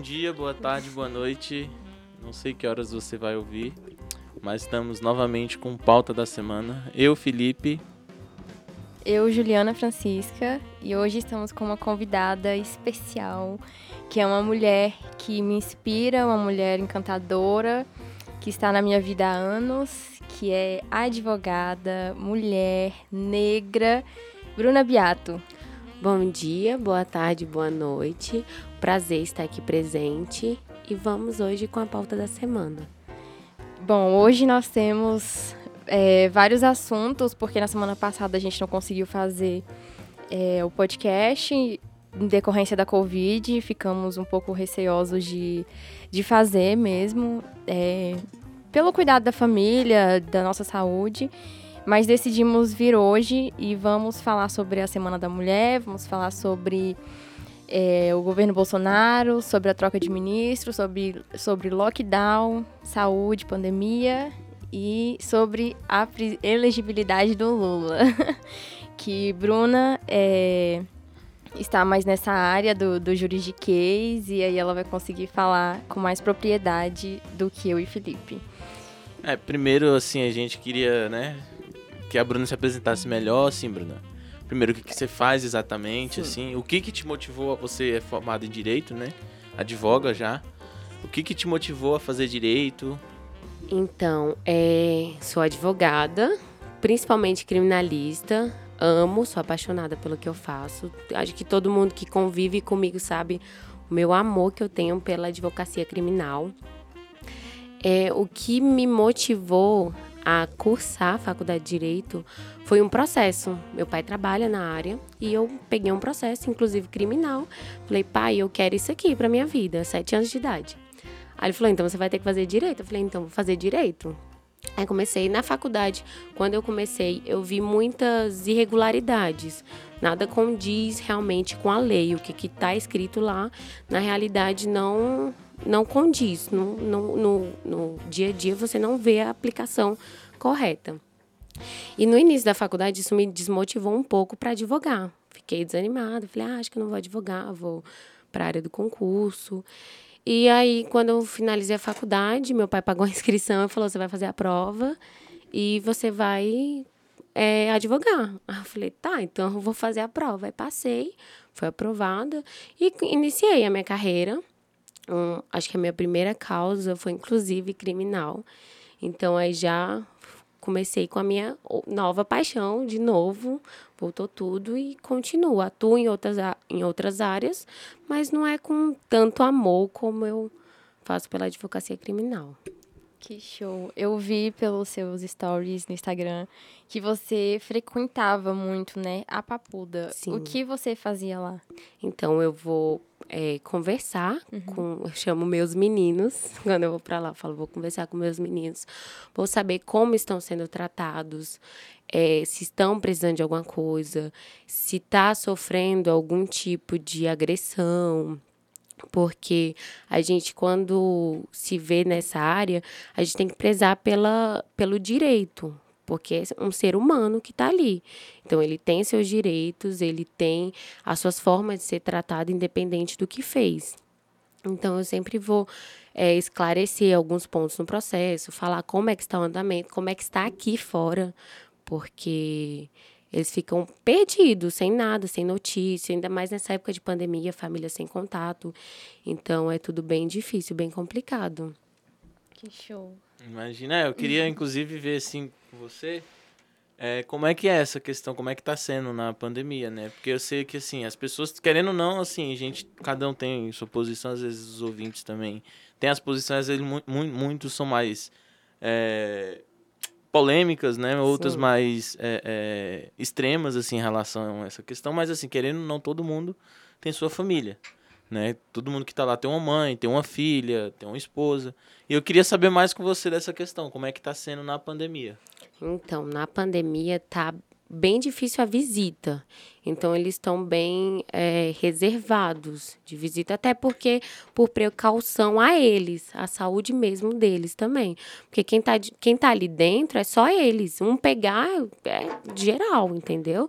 dia, boa tarde, boa noite. Não sei que horas você vai ouvir, mas estamos novamente com pauta da semana. Eu, Felipe. Eu, Juliana Francisca, e hoje estamos com uma convidada especial, que é uma mulher que me inspira, uma mulher encantadora, que está na minha vida há anos, que é advogada, mulher, negra, Bruna Biato. Bom dia, boa tarde, boa noite. Prazer estar aqui presente e vamos hoje com a pauta da semana. Bom, hoje nós temos é, vários assuntos, porque na semana passada a gente não conseguiu fazer é, o podcast em decorrência da Covid, ficamos um pouco receosos de, de fazer mesmo, é, pelo cuidado da família, da nossa saúde. Mas decidimos vir hoje e vamos falar sobre a Semana da Mulher, vamos falar sobre é, o governo Bolsonaro, sobre a troca de ministros, sobre, sobre lockdown, saúde, pandemia e sobre a elegibilidade do Lula. que Bruna é, está mais nessa área do, do juridiquês e aí ela vai conseguir falar com mais propriedade do que eu e Felipe. É, primeiro, assim, a gente queria, né, que a Bruna se apresentasse melhor, assim, Bruna. Primeiro, o que, que você faz exatamente, Sim. assim? O que que te motivou a você é formada em Direito, né? Advoga já. O que que te motivou a fazer Direito? Então, é, sou advogada, principalmente criminalista. Amo, sou apaixonada pelo que eu faço. Acho que todo mundo que convive comigo sabe o meu amor que eu tenho pela advocacia criminal. É, o que me motivou a cursar a faculdade de Direito foi um processo. Meu pai trabalha na área e eu peguei um processo, inclusive criminal. Falei, pai, eu quero isso aqui para minha vida, sete anos de idade. Aí ele falou, então você vai ter que fazer direito. Eu falei, então vou fazer direito. Aí comecei na faculdade. Quando eu comecei, eu vi muitas irregularidades. Nada condiz realmente com a lei. O que está escrito lá, na realidade, não não condiz. No, no, no, no dia a dia você não vê a aplicação correta. E no início da faculdade isso me desmotivou um pouco para advogar. Fiquei desanimada, falei, ah, acho que não vou advogar, vou para a área do concurso. E aí, quando eu finalizei a faculdade, meu pai pagou a inscrição e falou: você vai fazer a prova e você vai é, advogar. Eu falei: tá, então eu vou fazer a prova. Aí passei, foi aprovada e iniciei a minha carreira um, acho que a minha primeira causa foi inclusive criminal. Então aí já comecei com a minha nova paixão de novo, voltou tudo e continuo. Atuo em outras, em outras áreas, mas não é com tanto amor como eu faço pela advocacia criminal. Que show. Eu vi pelos seus stories no Instagram que você frequentava muito, né, a Papuda. Sim. O que você fazia lá? Então, eu vou é, conversar uhum. com... Eu chamo meus meninos, quando eu vou para lá, falo, vou conversar com meus meninos. Vou saber como estão sendo tratados, é, se estão precisando de alguma coisa, se está sofrendo algum tipo de agressão, porque a gente, quando se vê nessa área, a gente tem que prezar pela, pelo direito, porque é um ser humano que está ali. Então, ele tem seus direitos, ele tem as suas formas de ser tratado, independente do que fez. Então, eu sempre vou é, esclarecer alguns pontos no processo, falar como é que está o andamento, como é que está aqui fora, porque eles ficam perdidos, sem nada, sem notícia, ainda mais nessa época de pandemia, família sem contato. Então é tudo bem difícil, bem complicado. Que show. Imagina, eu queria inclusive ver assim com você é, como é que é essa questão, como é que tá sendo na pandemia, né? Porque eu sei que assim, as pessoas, querendo ou não, assim, a gente, cada um tem sua posição, às vezes os ouvintes também tem as posições, às vezes muito, muitos são mais é, polêmicas, né? Outras Sim. mais é, é, extremas, assim, em relação a essa questão. Mas, assim, querendo ou não, todo mundo tem sua família, né? Todo mundo que está lá tem uma mãe, tem uma filha, tem uma esposa. E eu queria saber mais com você dessa questão. Como é que está sendo na pandemia? Então, na pandemia tá bem difícil a visita. Então, eles estão bem é, reservados de visita, até porque, por precaução a eles, a saúde mesmo deles também. Porque quem está quem tá ali dentro é só eles. Um pegar é geral, entendeu?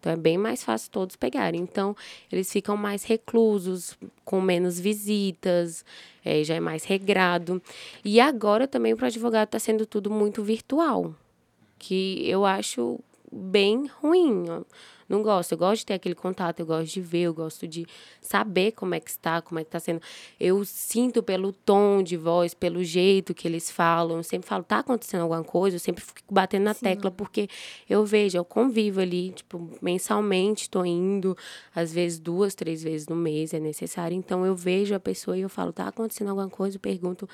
Então é bem mais fácil todos pegarem. Então eles ficam mais reclusos, com menos visitas, é, já é mais regrado. E agora também para advogado está sendo tudo muito virtual, que eu acho bem ruim. Não gosto. Eu gosto de ter aquele contato, eu gosto de ver, eu gosto de saber como é que está, como é que está sendo. Eu sinto pelo tom de voz, pelo jeito que eles falam. Eu sempre falo, tá acontecendo alguma coisa? Eu sempre fico batendo na Sim. tecla, porque eu vejo, eu convivo ali, tipo, mensalmente estou indo, às vezes duas, três vezes no mês é necessário. Então eu vejo a pessoa e eu falo, tá acontecendo alguma coisa? Eu pergunto.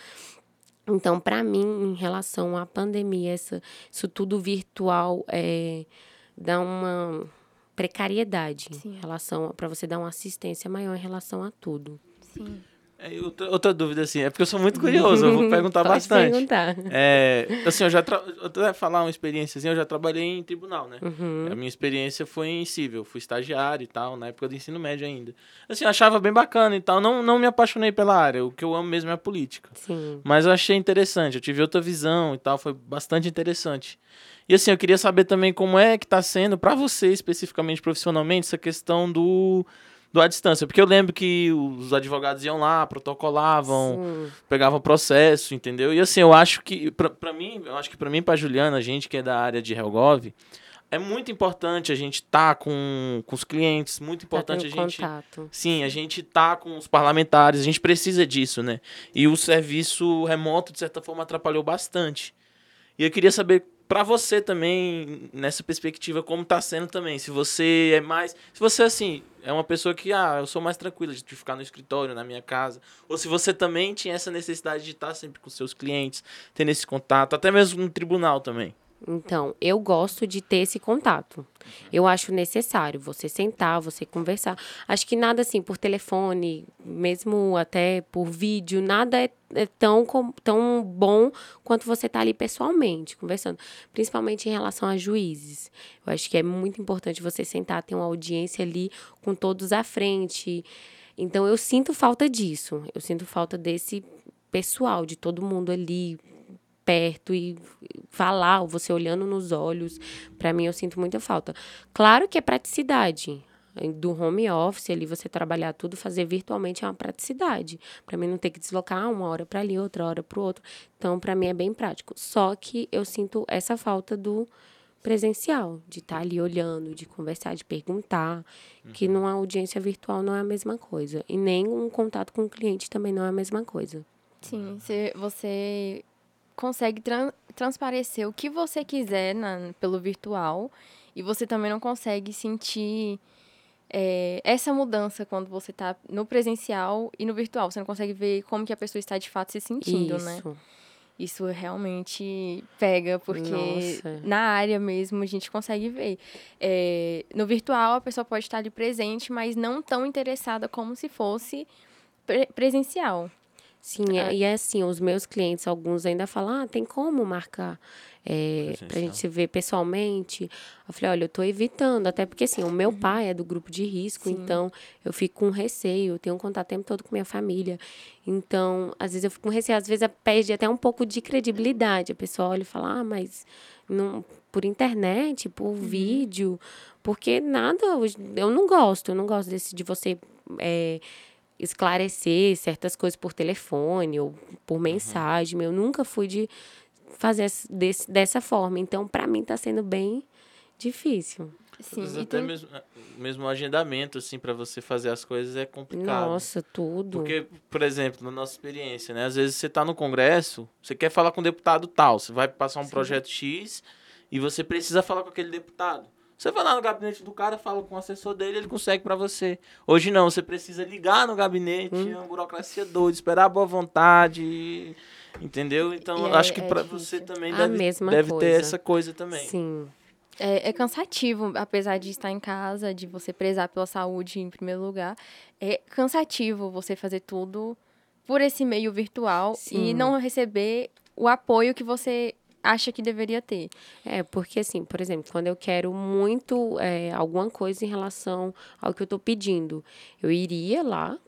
Então, para mim, em relação à pandemia, essa, isso tudo virtual é, dá uma precariedade Sim. em relação para você dar uma assistência maior em relação a tudo. Sim. É, outra, outra, dúvida, assim, é porque eu sou muito curioso, eu vou perguntar bastante. perguntar. É, assim, eu já, tra... eu falar uma experiência, assim, eu já trabalhei em tribunal, né? Uhum. A minha experiência foi em civil, fui estagiário e tal, na época do ensino médio ainda. Assim, eu achava bem bacana e tal, não, não me apaixonei pela área, o que eu amo mesmo é a política. Sim. Mas eu achei interessante, eu tive outra visão e tal, foi bastante interessante. E assim, eu queria saber também como é que está sendo para você, especificamente profissionalmente, essa questão do, do à distância. Porque eu lembro que os advogados iam lá, protocolavam, Sim. pegavam processo, entendeu? E assim, eu acho que, para mim, eu acho que para mim, para Juliana, a gente que é da área de Helgov, é muito importante a gente estar tá com, com os clientes, muito tá importante a gente. Contato. Sim, a gente tá com os parlamentares, a gente precisa disso, né? E o serviço remoto, de certa forma, atrapalhou bastante. E eu queria saber para você também, nessa perspectiva, como tá sendo também. Se você é mais. Se você, assim, é uma pessoa que, ah, eu sou mais tranquila de ficar no escritório, na minha casa. Ou se você também tinha essa necessidade de estar sempre com seus clientes, tendo esse contato, até mesmo no tribunal também. Então, eu gosto de ter esse contato. Eu acho necessário você sentar, você conversar. Acho que nada assim por telefone, mesmo até por vídeo, nada é, é tão, tão bom quanto você estar tá ali pessoalmente, conversando. Principalmente em relação a juízes. Eu acho que é muito importante você sentar, ter uma audiência ali com todos à frente. Então, eu sinto falta disso. Eu sinto falta desse pessoal, de todo mundo ali perto e falar, você olhando nos olhos, para mim eu sinto muita falta. Claro que é praticidade. Do home office ali, você trabalhar tudo, fazer virtualmente é uma praticidade. Para mim não ter que deslocar uma hora para ali, outra hora para o outro. Então, para mim é bem prático. Só que eu sinto essa falta do presencial, de estar tá ali olhando, de conversar, de perguntar, uhum. que numa audiência virtual não é a mesma coisa. E nem um contato com o cliente também não é a mesma coisa. Sim, você consegue tran transparecer o que você quiser na, pelo virtual e você também não consegue sentir é, essa mudança quando você está no presencial e no virtual. Você não consegue ver como que a pessoa está de fato se sentindo, né? Isso. né? Isso realmente pega, porque Nossa. na área mesmo a gente consegue ver. É, no virtual, a pessoa pode estar ali presente, mas não tão interessada como se fosse pre presencial. Sim, é, e é assim, os meus clientes, alguns ainda falam, ah, tem como marcar é, pra gente se ver pessoalmente? Eu falei, olha, eu tô evitando, até porque assim, o meu uhum. pai é do grupo de risco, Sim. então eu fico com receio, eu tenho um contato o tempo todo com minha família. Então, às vezes eu fico com receio, às vezes perde até um pouco de credibilidade. A pessoa olha e fala, ah, mas não, por internet, por uhum. vídeo, porque nada, eu não gosto, eu não gosto desse de você. É, esclarecer certas coisas por telefone ou por mensagem. Uhum. Eu nunca fui de fazer desse, dessa forma. Então, para mim, está sendo bem difícil. Sim, até tem... mesmo, mesmo o agendamento, assim, para você fazer as coisas é complicado. Nossa, tudo. Porque, por exemplo, na nossa experiência, né? Às vezes você está no Congresso, você quer falar com um deputado tal, você vai passar um Sim. projeto X e você precisa falar com aquele deputado. Você vai lá no gabinete do cara, fala com o assessor dele, ele consegue para você. Hoje não, você precisa ligar no gabinete, hum. é uma burocracia doida, esperar a boa vontade, entendeu? Então, acho que é para você também a deve, deve ter essa coisa também. Sim. É, é, cansativo, apesar de estar em casa, de você prezar pela saúde em primeiro lugar. É cansativo você fazer tudo por esse meio virtual Sim. e não receber o apoio que você acha que deveria ter. É, porque assim, por exemplo, quando eu quero muito é, alguma coisa em relação ao que eu estou pedindo, eu iria lá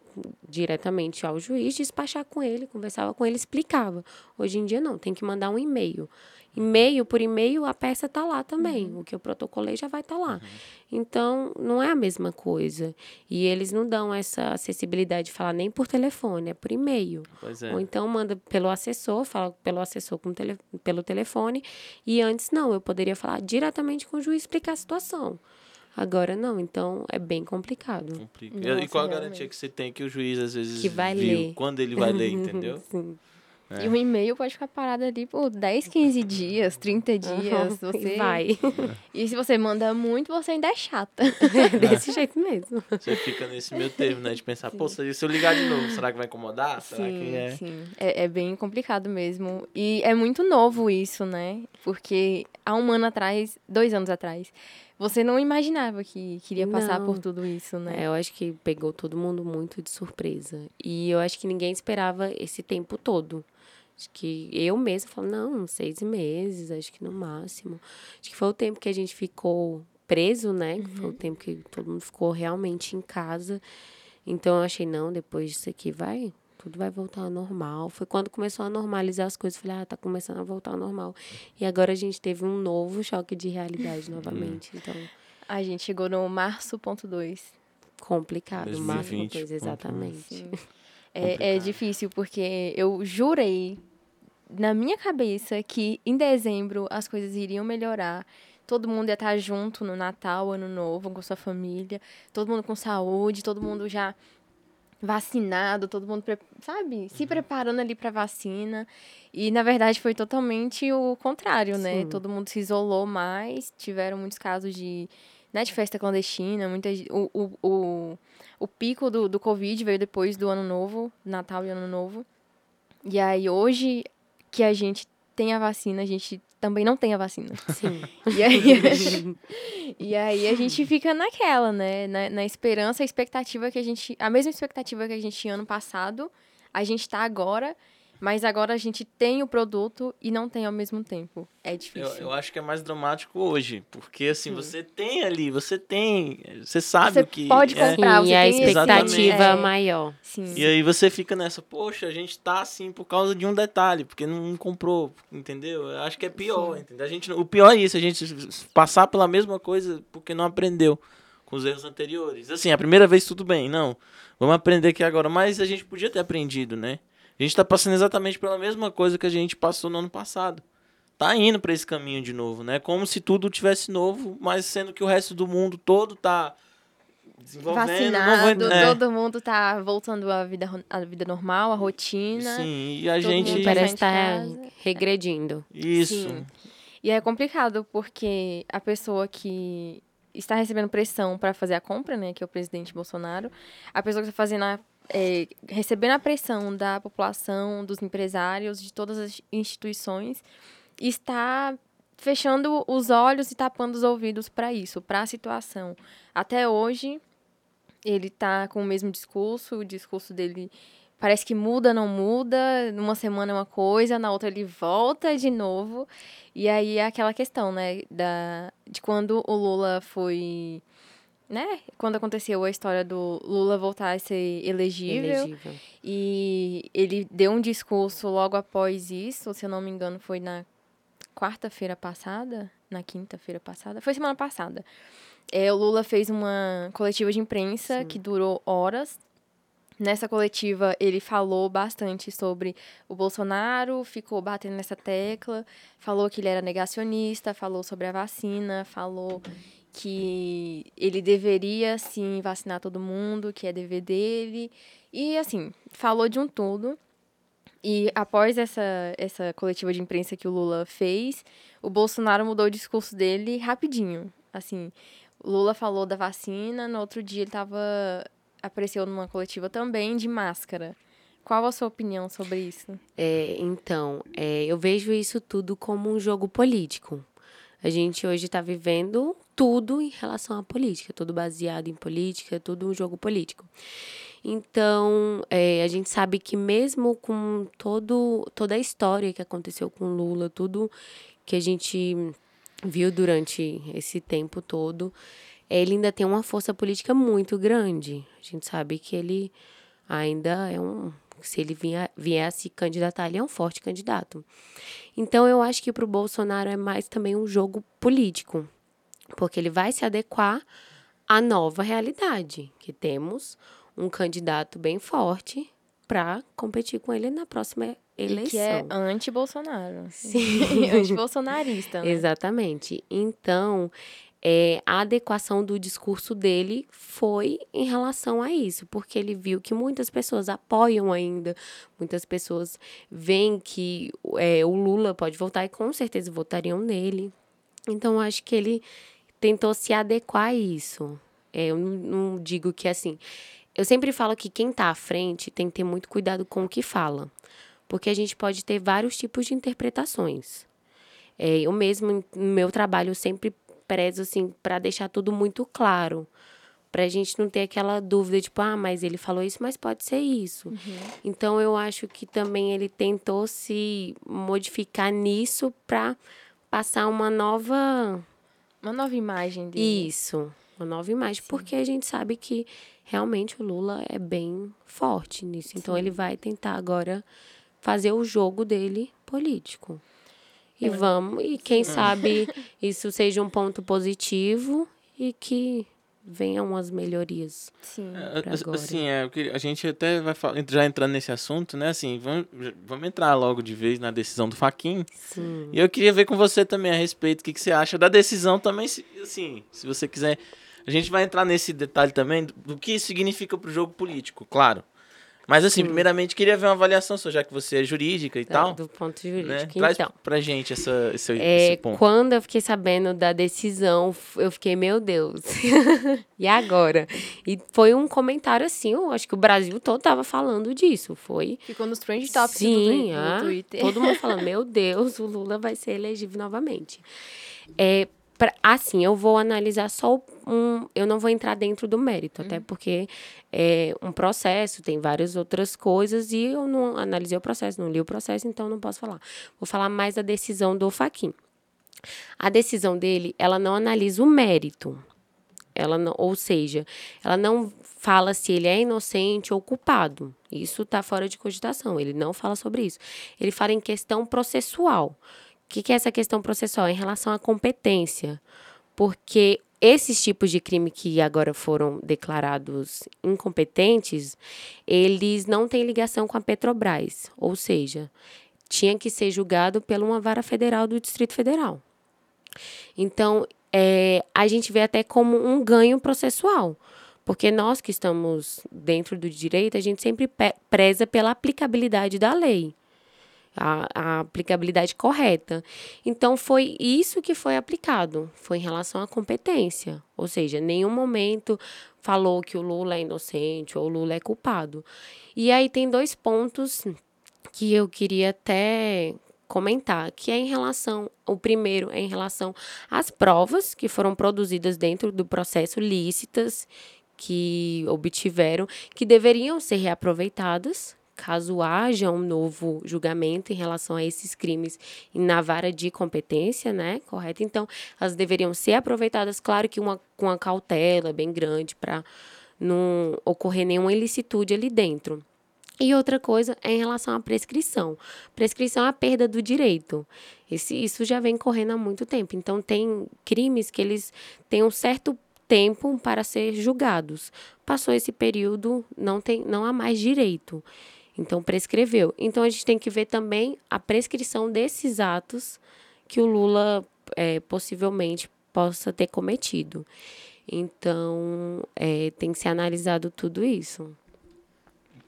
diretamente ao juiz, despachar com ele, conversava com ele, explicava. Hoje em dia não, tem que mandar um e-mail. E-mail, por e-mail, a peça está lá também. Uhum. O que eu protocolei já vai estar tá lá. Então, não é a mesma coisa. E eles não dão essa acessibilidade de falar nem por telefone, é por e-mail. Pois é. Ou então manda pelo assessor, fala pelo assessor com tele, pelo telefone. E antes não, eu poderia falar diretamente com o juiz explicar a situação. Agora não, então é bem complicado. Complica. Nossa, e qual a realmente. garantia que você tem que o juiz às vezes Que vai viu ler. quando ele vai ler, entendeu? Sim. É. E o e-mail pode ficar parado ali por 10, 15 dias, 30 dias. Uhum, Você... Vai. E se você manda muito, você ainda é chata. É desse jeito mesmo. Você fica nesse meio termo, né? De pensar, pô, se se eu ligar de novo, será que vai incomodar? Será que é? sim. É, é bem complicado mesmo. E é muito novo isso, né? Porque há um ano atrás, dois anos atrás, você não imaginava que queria passar Não. por tudo isso, né? É, eu acho que pegou todo mundo muito de surpresa. E eu acho que ninguém esperava esse tempo todo. Acho que eu mesma falo, não, seis meses, acho que no máximo. Acho que foi o tempo que a gente ficou preso, né? Que Foi o tempo que todo mundo ficou realmente em casa. Então eu achei, não, depois disso aqui vai, tudo vai voltar ao normal. Foi quando começou a normalizar as coisas, falei, ah, tá começando a voltar ao normal. E agora a gente teve um novo choque de realidade novamente. Então, A gente chegou no março ponto dois. complicado, o máximo 2020 coisa, ponto um. exatamente. Sim. É, é difícil, porque eu jurei na minha cabeça que em dezembro as coisas iriam melhorar. Todo mundo ia estar junto no Natal, Ano Novo, com sua família. Todo mundo com saúde, todo mundo já vacinado, todo mundo, sabe, se preparando ali para vacina. E na verdade foi totalmente o contrário, né? Sim. Todo mundo se isolou mais, tiveram muitos casos de, né, de festa clandestina, muita, o, o, o, o pico do, do Covid veio depois do Ano Novo, Natal e Ano Novo. E aí hoje que a gente tem a vacina, a gente também não tem a vacina. Sim. E aí, e aí a gente fica naquela, né? Na, na esperança, a expectativa que a gente. A mesma expectativa que a gente tinha ano passado, a gente tá agora, mas agora a gente tem o produto e não tem ao mesmo tempo. É Eu, difícil. eu acho que é mais dramático hoje, porque assim, você tem ali, você tem, você sabe Você o que pode é. comprar, Sim, você e a expectativa é, maior. Sim. E aí você fica nessa, poxa, a gente tá assim por causa de um detalhe, porque não comprou, entendeu? Eu acho que é pior, entendeu? A gente, não- o pior é isso, a gente passar pela mesma coisa porque não aprendeu com os erros anteriores. Assim, a primeira vez tudo bem, não. Vamos aprender aqui agora, mas a gente podia ter aprendido, né? A gente tá passando exatamente pela mesma coisa que a gente passou no ano passado. Tá indo pra esse caminho de novo, né? Como se tudo tivesse novo, mas sendo que o resto do mundo todo tá desenvolvendo. Vacinado, vai- é. todo mundo tá voltando à vida, à vida normal, à rotina. Sim, e a gente. Parece estar casa. regredindo. Isso. Sim. E é complicado porque a pessoa que está recebendo pressão para fazer a compra, né, que é o presidente Bolsonaro, a pessoa que está fazendo a, é, recebendo a pressão da população, dos empresários, de todas as instituições, está fechando os olhos e tapando os ouvidos para isso, para a situação. Até hoje, ele está com o mesmo discurso, o discurso dele parece que muda, não muda, numa semana é uma coisa, na outra ele volta de novo. E aí é aquela questão, né, da, de quando o Lula foi, né, quando aconteceu a história do Lula voltar a ser elegível, Elegível. e ele deu um discurso logo após isso, se eu não me engano, foi na quarta-feira passada, na quinta-feira passada, foi semana passada. É, o Lula fez uma coletiva de imprensa que durou horas. Nessa coletiva, ele falou bastante sobre o Bolsonaro, ficou batendo nessa tecla, falou que ele era negacionista, falou sobre a vacina, falou que ele deveria sim vacinar todo mundo, que é dever dele. E assim, falou de um tudo. E após essa, essa coletiva de imprensa que o Lula fez, o Bolsonaro mudou o discurso dele rapidinho. Assim, o Lula falou da vacina, no outro dia ele tava, apareceu numa coletiva também de máscara. Qual a sua opinião sobre isso? É, então, é, eu vejo isso tudo como um jogo político. A gente hoje está vivendo tudo em relação à política, tudo baseado em política, tudo um jogo político. Então, é, a gente sabe que mesmo com todo, toda a história que aconteceu com Lula, tudo que a gente viu durante esse tempo todo, ele ainda tem uma força política muito grande. A gente sabe que ele ainda é um Se ele vier, vier a se candidatar, ele é um forte candidato. Então, eu acho que para o Bolsonaro é mais também um jogo político, porque ele vai se adequar à nova realidade, que temos um candidato bem forte para competir com ele na próxima eleição. Que é anti-Bolsonaro. Sim. Anti-bolsonarista, né? Exatamente. Então, é, a adequação do discurso dele foi em relação a isso, porque ele viu que muitas pessoas apoiam ainda, muitas pessoas veem que é, o Lula pode voltar e com certeza votariam nele. Então, acho que ele tentou se adequar a isso. É, eu não, não digo que assim. Eu sempre falo que quem está à frente tem que ter muito cuidado com o que fala, porque a gente pode ter vários tipos de interpretações. É, eu mesmo, no meu trabalho, eu sempre prezo, assim, para deixar tudo muito claro. Pra gente não ter aquela dúvida, tipo, ah, mas ele falou isso, mas pode ser isso. Uhum. Então, eu acho que também ele tentou se modificar nisso para passar uma nova. Uma nova imagem dele. Isso, uma nova imagem. Porque a gente sabe que realmente o Lula é bem forte nisso. Então, Sim. ele vai tentar agora fazer o jogo dele político. E É. vamos, e quem sabe isso seja um ponto positivo e que venham as melhorias. Sim. É. Assim, é, a gente até vai fa- já entrando nesse assunto, né? Assim, vamos, vamos entrar logo de vez na decisão do Faquin. Sim. E eu queria ver com você também a respeito, o que, que você acha da decisão também, se, assim, se você quiser. A gente vai entrar nesse detalhe também do, do que isso significa pro jogo político, claro. Mas assim, Sim. primeiramente queria ver uma avaliação sua, já que você é jurídica e tal. Do ponto Né? jurídico. Traz Então, pra gente essa, esse, é, esse ponto. quando eu fiquei sabendo da decisão, eu fiquei, meu Deus, e agora? E foi um comentário assim, eu acho que o Brasil todo tava falando disso. Foi Ficou nos trend topics do, Sim, do ah, Twitter. todo mundo falando, meu Deus, o Lula vai ser elegível novamente. É, pra- assim, eu vou analisar só um. Eu não vou entrar dentro do mérito, até porque é um processo, tem várias outras coisas, e eu não analisei o processo, não li o processo, então não posso falar. Vou falar mais da decisão do Faquin. A decisão dele, ela não analisa o mérito. Ela não, ou seja, ela não fala se ele é inocente ou culpado. Isso está fora de cogitação. Ele não fala sobre isso. Ele fala em questão processual. Que, que é essa questão processual? Em relação à competência. Porque esses tipos de crime que agora foram declarados incompetentes, eles não têm ligação com a Petrobras. Ou seja, tinha que ser julgado por uma vara federal do Distrito Federal. Então, é, a gente vê até como um ganho processual. Porque nós que estamos dentro do direito, a gente sempre preza pela aplicabilidade da lei. A, a aplicabilidade correta. Então, foi isso que foi aplicado. Foi em relação à competência. Ou seja, nenhum momento falou que o Lula é inocente ou o Lula é culpado. E aí tem dois pontos que eu queria até comentar, que é em relação, o primeiro é em relação às provas que foram produzidas dentro do processo lícitas que obtiveram, que deveriam ser reaproveitadas caso haja um novo julgamento em relação a esses crimes na vara de competência, né? Correto? Então, elas deveriam ser aproveitadas, claro que uma, com uma cautela bem grande para não ocorrer nenhuma ilicitude ali dentro. E outra coisa é em relação à prescrição. Prescrição é a perda do direito. Esse, isso já vem correndo há muito tempo. Então, tem crimes que eles têm um certo tempo para ser julgados. Passou esse período, não, tem, não há mais direito. Então, prescreveu. Então, a gente tem que ver também a prescrição desses atos que o Lula é, possivelmente possa ter cometido. Então, é, tem que ser analisado tudo isso.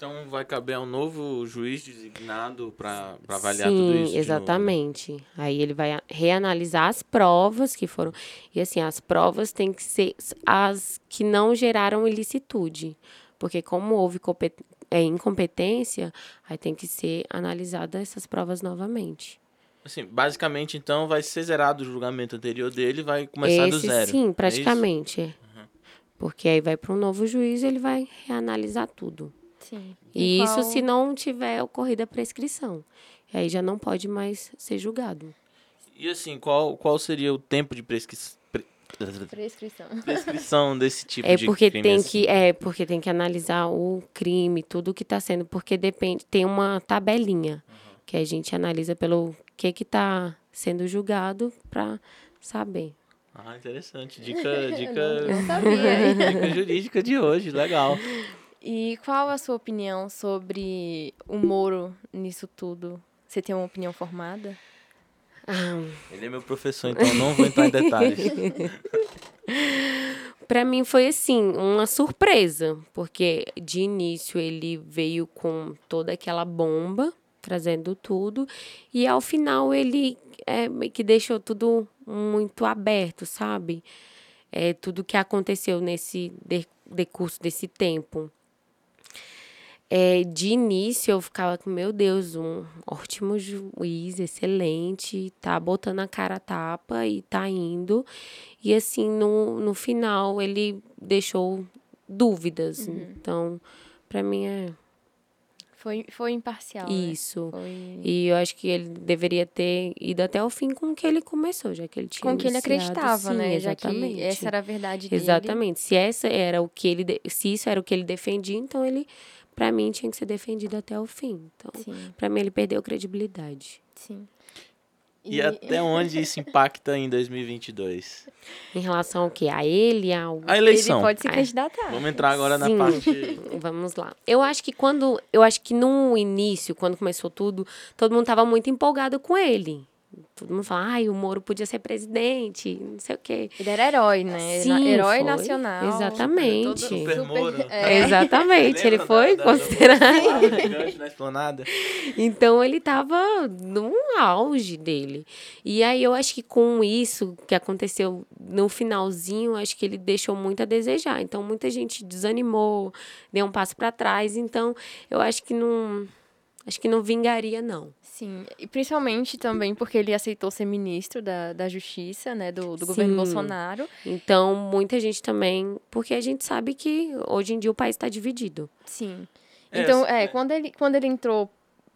Então vai caber a um novo juiz designado para avaliar Sim, tudo isso. né? exatamente. Aí ele vai reanalisar as provas que foram. E assim, as provas têm que ser as que não geraram ilicitude. Porque como houve é, incompetência, aí tem que ser analisada essas provas novamente. Assim, basicamente, então, vai ser zerado o julgamento anterior dele e vai começar do Esse, zero. é sim, isso? praticamente. é. Porque aí vai para um novo juiz e ele vai reanalisar tudo. Sim. E isso qual- se não tiver ocorrido a prescrição. E aí já não pode mais ser julgado. E assim, qual, qual seria o tempo de prescri... pre- Prescrição. prescrição desse tipo É de porque crime, tem assim. que é porque tem que analisar o crime, tudo que está sendo, porque depende, tem uma tabelinha que a gente analisa pelo que que tá sendo julgado para saber. Ah, interessante. Dica, dica, Não sabia. dica jurídica de hoje, legal. E qual a sua opinião sobre o Moro nisso tudo? Você tem uma opinião formada? Ah, Ele é meu professor, então não vou entrar em detalhes. Para mim foi assim, uma surpresa, porque de início ele veio com toda aquela bomba, trazendo tudo, e ao final ele é, que deixou tudo muito aberto, sabe? É, tudo que aconteceu nesse de- decurso desse tempo. É, de início eu ficava com, meu Deus, um ótimo juiz, excelente, tá botando a cara a tapa e tá indo. E assim, no, no final, ele deixou dúvidas. Então, para mim é Foi, foi imparcial. né? isso. Foi... E eu acho que ele deveria ter ido até o fim com o que ele começou, já que ele tinha Com que ele acreditava, Sim, né? Exatamente. Já que essa era a verdade dele. Exatamente. Se essa era o que ele se isso era o que ele defendia, então ele para mim tinha que ser defendido até o fim. Então, para mim ele perdeu credibilidade. sim. E até onde isso impacta em 2022? Em relação ao que a ele, ao A eleição. Ele pode se Ah, candidatar. Vamos entrar agora na Sim. parte. Vamos lá. Eu acho que quando. Eu acho que no início, quando começou tudo, todo mundo estava muito empolgado com ele. Todo mundo fala, ai, o Moro podia ser presidente, não sei o quê. Ele era herói, né? Sim, herói foi. nacional. Exatamente. Todo- Super Moro. é. Exatamente, ele foi da- da- considerado. esplanada? Então ele tava no auge dele. E aí eu acho que com isso que aconteceu no finalzinho, acho que ele deixou muito a desejar. Então muita gente desanimou, deu um passo para trás. Então eu acho que não acho que não vingaria não. Sim, e principalmente também porque ele aceitou ser ministro da, da Justiça, né? Do, do governo. Bolsonaro. Então muita gente também, porque a gente sabe que hoje em dia o país está dividido. Sim. É, Então, assim, é, é. quando ele, quando ele entrou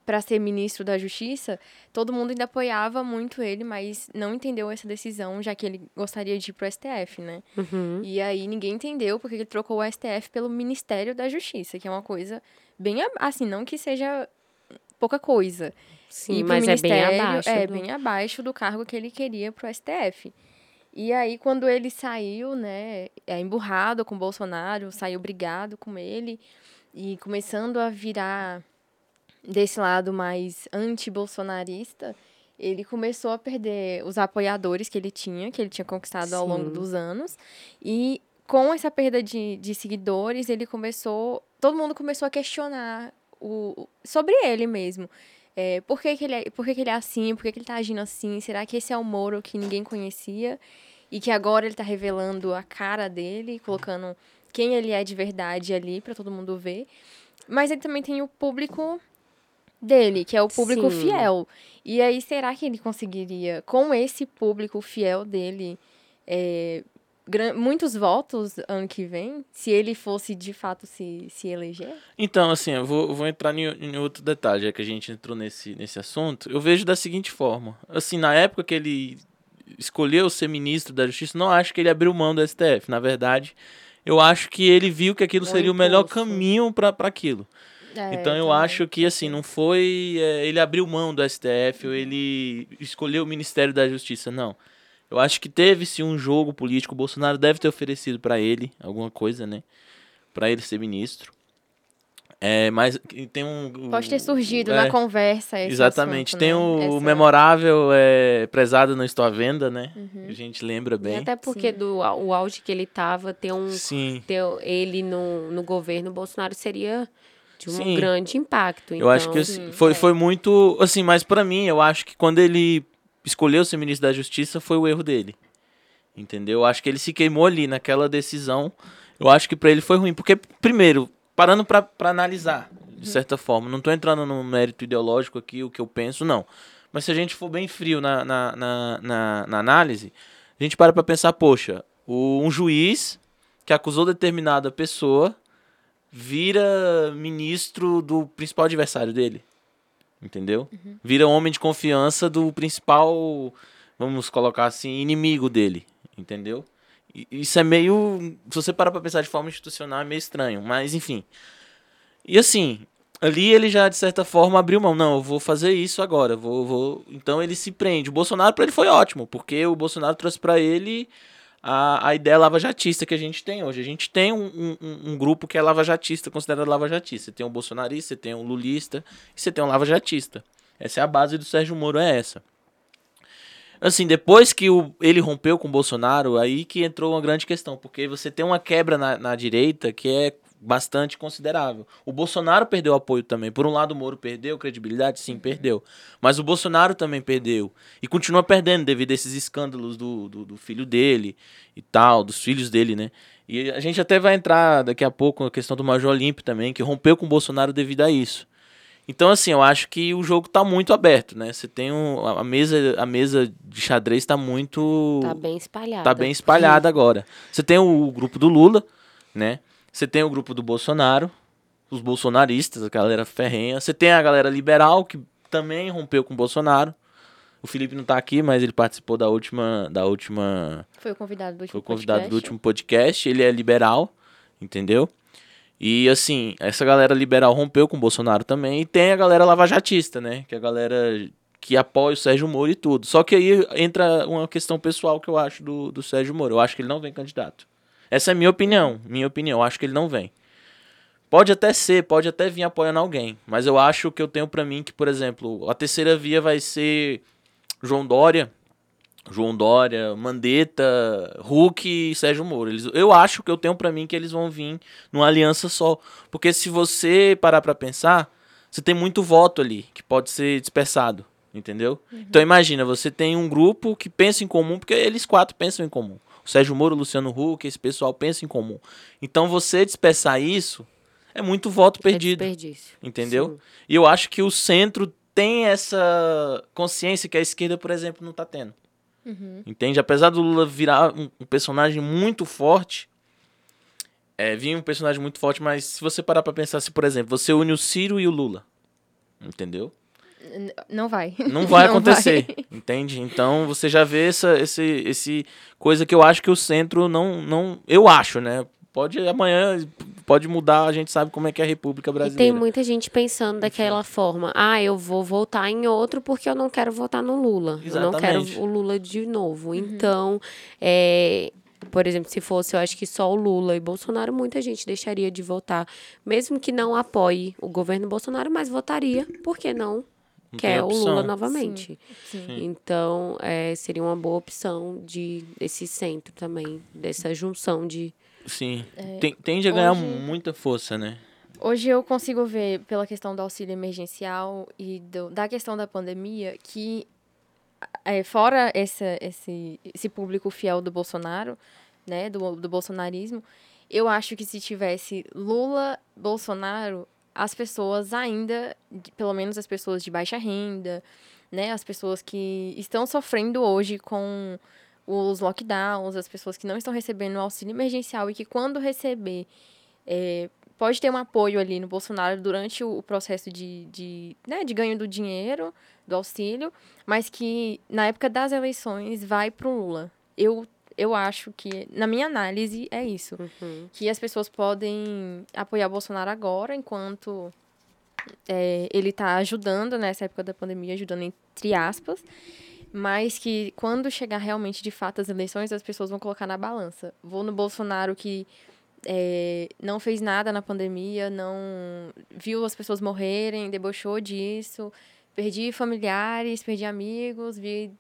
para ser ministro da Justiça, todo mundo ainda apoiava muito ele, mas não entendeu essa decisão, já que ele gostaria de ir pro STF, né? Uhum. E aí ninguém entendeu porque ele trocou o STF pelo Ministério da Justiça, que é uma coisa bem assim, não que seja pouca coisa. Sim, mas é bem abaixo. É, do- bem abaixo do cargo que ele queria pro STF. E aí, quando ele saiu, né, é, emburrado com o Bolsonaro, saiu brigado com ele, e começando a virar desse lado mais anti-bolsonarista, ele começou a perder os apoiadores que ele tinha, que ele tinha conquistado ao longo Sim. dos anos. E com essa perda de, de seguidores, ele começou. Todo mundo começou a questionar o, sobre ele mesmo. É, por que, que, ele é, por que, que ele é assim? Por que, que ele tá agindo assim? Será que esse é o Moro que ninguém conhecia? E que agora ele tá revelando a cara dele, colocando quem ele é de verdade ali para todo mundo ver. Mas ele também tem o público dele, que é o público Sim. fiel. E aí, será que ele conseguiria, com esse público fiel dele, é, muitos votos ano que vem, se ele fosse de fato se, se eleger? Então, assim, eu vou, vou entrar em, em outro detalhe, já que a gente entrou nesse, nesse assunto. Eu vejo da seguinte forma. Assim, na época que ele escolheu ser ministro da Justiça, não acho que ele abriu mão do STF. Na verdade, eu acho que ele viu que aquilo seria o melhor caminho para aquilo. É, Então eu também. acho que assim, não foi é, ele abriu mão do STF ou ele escolheu o Ministério da Justiça, não. Eu acho que teve sim um jogo político, o Bolsonaro deve ter oferecido para ele alguma coisa, né? Para ele ser ministro. É, mas tem um Pode ter surgido é, na conversa esse Exatamente. assunto, tem né? o Essa- memorável é, prezado não estou à venda, né? Uhum. A gente lembra E bem. até porque do au- o auge que ele tava, ter um Sim. ter ele no, no governo Bolsonaro seria de um Sim. grande impacto. Eu acho Então, que sim, foi, é. foi muito. Assim, mas pra mim, eu acho que quando ele escolheu ser ministro da Justiça foi o erro dele. Entendeu? Eu acho que ele se queimou ali naquela decisão. Eu acho que pra ele foi ruim. Porque, primeiro, parando pra analisar, de certa forma, não tô entrando no mérito ideológico aqui, o que eu penso, não. Mas se a gente for bem frio na, na, na, na, na análise, a gente para pra pensar, poxa, o, um juiz que acusou determinada pessoa vira ministro do principal adversário dele. Entendeu? Vira homem de confiança do principal, vamos colocar assim, inimigo dele. Entendeu? Isso é meio. Se você parar pra pensar de forma institucional, é meio estranho. Mas, enfim. E assim, ali ele já, de certa forma, abriu mão. Não, eu vou fazer isso agora. Vou, vou... Então ele se prende. O Bolsonaro, para ele, foi ótimo, porque o Bolsonaro trouxe para ele a, a ideia lava-jatista que a gente tem hoje. A gente tem um, um, um grupo que é lava-jatista, considerado lava-jatista. Você tem um bolsonarista, você tem um lulista e você tem um lava-jatista. Essa é a base do Sérgio Moro, é essa. Assim, depois que o, ele rompeu com o Bolsonaro, aí que entrou uma grande questão, porque você tem uma quebra na, na direita que é bastante considerável. O Bolsonaro perdeu apoio também. Por um lado, o Moro perdeu credibilidade, sim, perdeu. Mas o Bolsonaro também perdeu. E continua perdendo devido a esses escândalos do, do, do, filho dele e tal, dos filhos dele, né? E a gente até vai entrar daqui a pouco na questão do Major Olímpio também, que rompeu com o Bolsonaro devido a isso. Então, assim, eu acho que o jogo tá muito aberto, né? Você tem um, a mesa a mesa de xadrez tá muito. Tá bem espalhada. Tá bem espalhada agora. Você tem o grupo do Lula, né? Você tem o grupo do Bolsonaro, os bolsonaristas, a galera ferrenha. Você tem a galera liberal, que também rompeu com o Bolsonaro. O Felipe não tá aqui, mas ele participou da última. Da última foi o convidado do último Foi o convidado podcast. do último podcast. Ele é liberal, entendeu? E assim, essa galera liberal rompeu com o Bolsonaro também. E tem a galera lavajatista, né? Que é a galera que apoia o Sérgio Moro e tudo. Só que aí entra uma questão pessoal que eu acho do, do Sérgio Moro. Eu acho que ele não vem candidato. Essa é minha opinião. Minha opinião. Eu acho que ele não vem. Pode até ser, pode até vir apoiando alguém. Mas eu acho que eu tenho para mim que, por exemplo, a terceira via vai ser João Dória, João Dória, Mandetta, Hulk e Sérgio Moro. Eles, eu acho que eu tenho para mim que eles vão vir numa aliança só. Porque se você parar para pensar, você tem muito voto ali que pode ser dispersado, entendeu? Uhum. Então imagina, você tem um grupo que pensa em comum, porque eles quatro pensam em comum. O Sérgio Moro, o Luciano Huck, esse pessoal pensa em comum. Então você dispersar isso é muito voto é perdido. É desperdício. Entendeu? Sim. E eu acho que o centro tem essa consciência que a esquerda, por exemplo, não está tendo. Uhum. Entende? Apesar do Lula virar um, um personagem muito forte, é, vir um personagem muito forte, mas se você parar para pensar, se por exemplo, você une o Ciro e o Lula, entendeu? Não vai. Não vai não acontecer, vai. entende? Então você já vê essa esse, esse coisa que eu acho que o centro não não eu acho, né? Pode amanhã pode mudar, a gente sabe como é que é a República Brasileira. E tem muita gente pensando daquela forma: "Ah, eu vou votar em outro porque eu não quero votar no Lula. Exatamente. Eu não quero o Lula de novo". Uhum. Então, é, por exemplo, se fosse, eu acho que só o Lula e Bolsonaro, muita gente deixaria de votar, mesmo que não apoie o governo Bolsonaro, mas votaria, por que não? Não quer o Lula novamente. Sim, sim. Então, é, seria uma boa opção de desse centro também, dessa junção de Sim. É, Tem, tende a ganhar hoje, muita força, né? Hoje eu consigo ver, pela questão do auxílio emergencial e do, da questão da pandemia, que é, fora esse, esse, esse público fiel do Bolsonaro, né, do, do bolsonarismo, eu acho que se tivesse Lula, Bolsonaro, as pessoas ainda, pelo menos as pessoas de baixa renda, né, as pessoas que estão sofrendo hoje com os lockdowns, as pessoas que não estão recebendo o auxílio emergencial e que quando receber é, pode ter um apoio ali no Bolsonaro durante o, processo de, de, né, de ganho do dinheiro, do auxílio, mas que na época das eleições vai para o Lula. Eu, eu acho que, na minha análise, é isso. Uhum. Que as pessoas podem apoiar o Bolsonaro agora, enquanto é, ele está ajudando nessa época da pandemia, ajudando entre aspas, mas que quando chegar realmente de fato as eleições, as pessoas vão colocar na balança. Vou no Bolsonaro que é, não fez nada na pandemia, não viu as pessoas morrerem, debochou disso, perdi familiares, perdi amigos, vi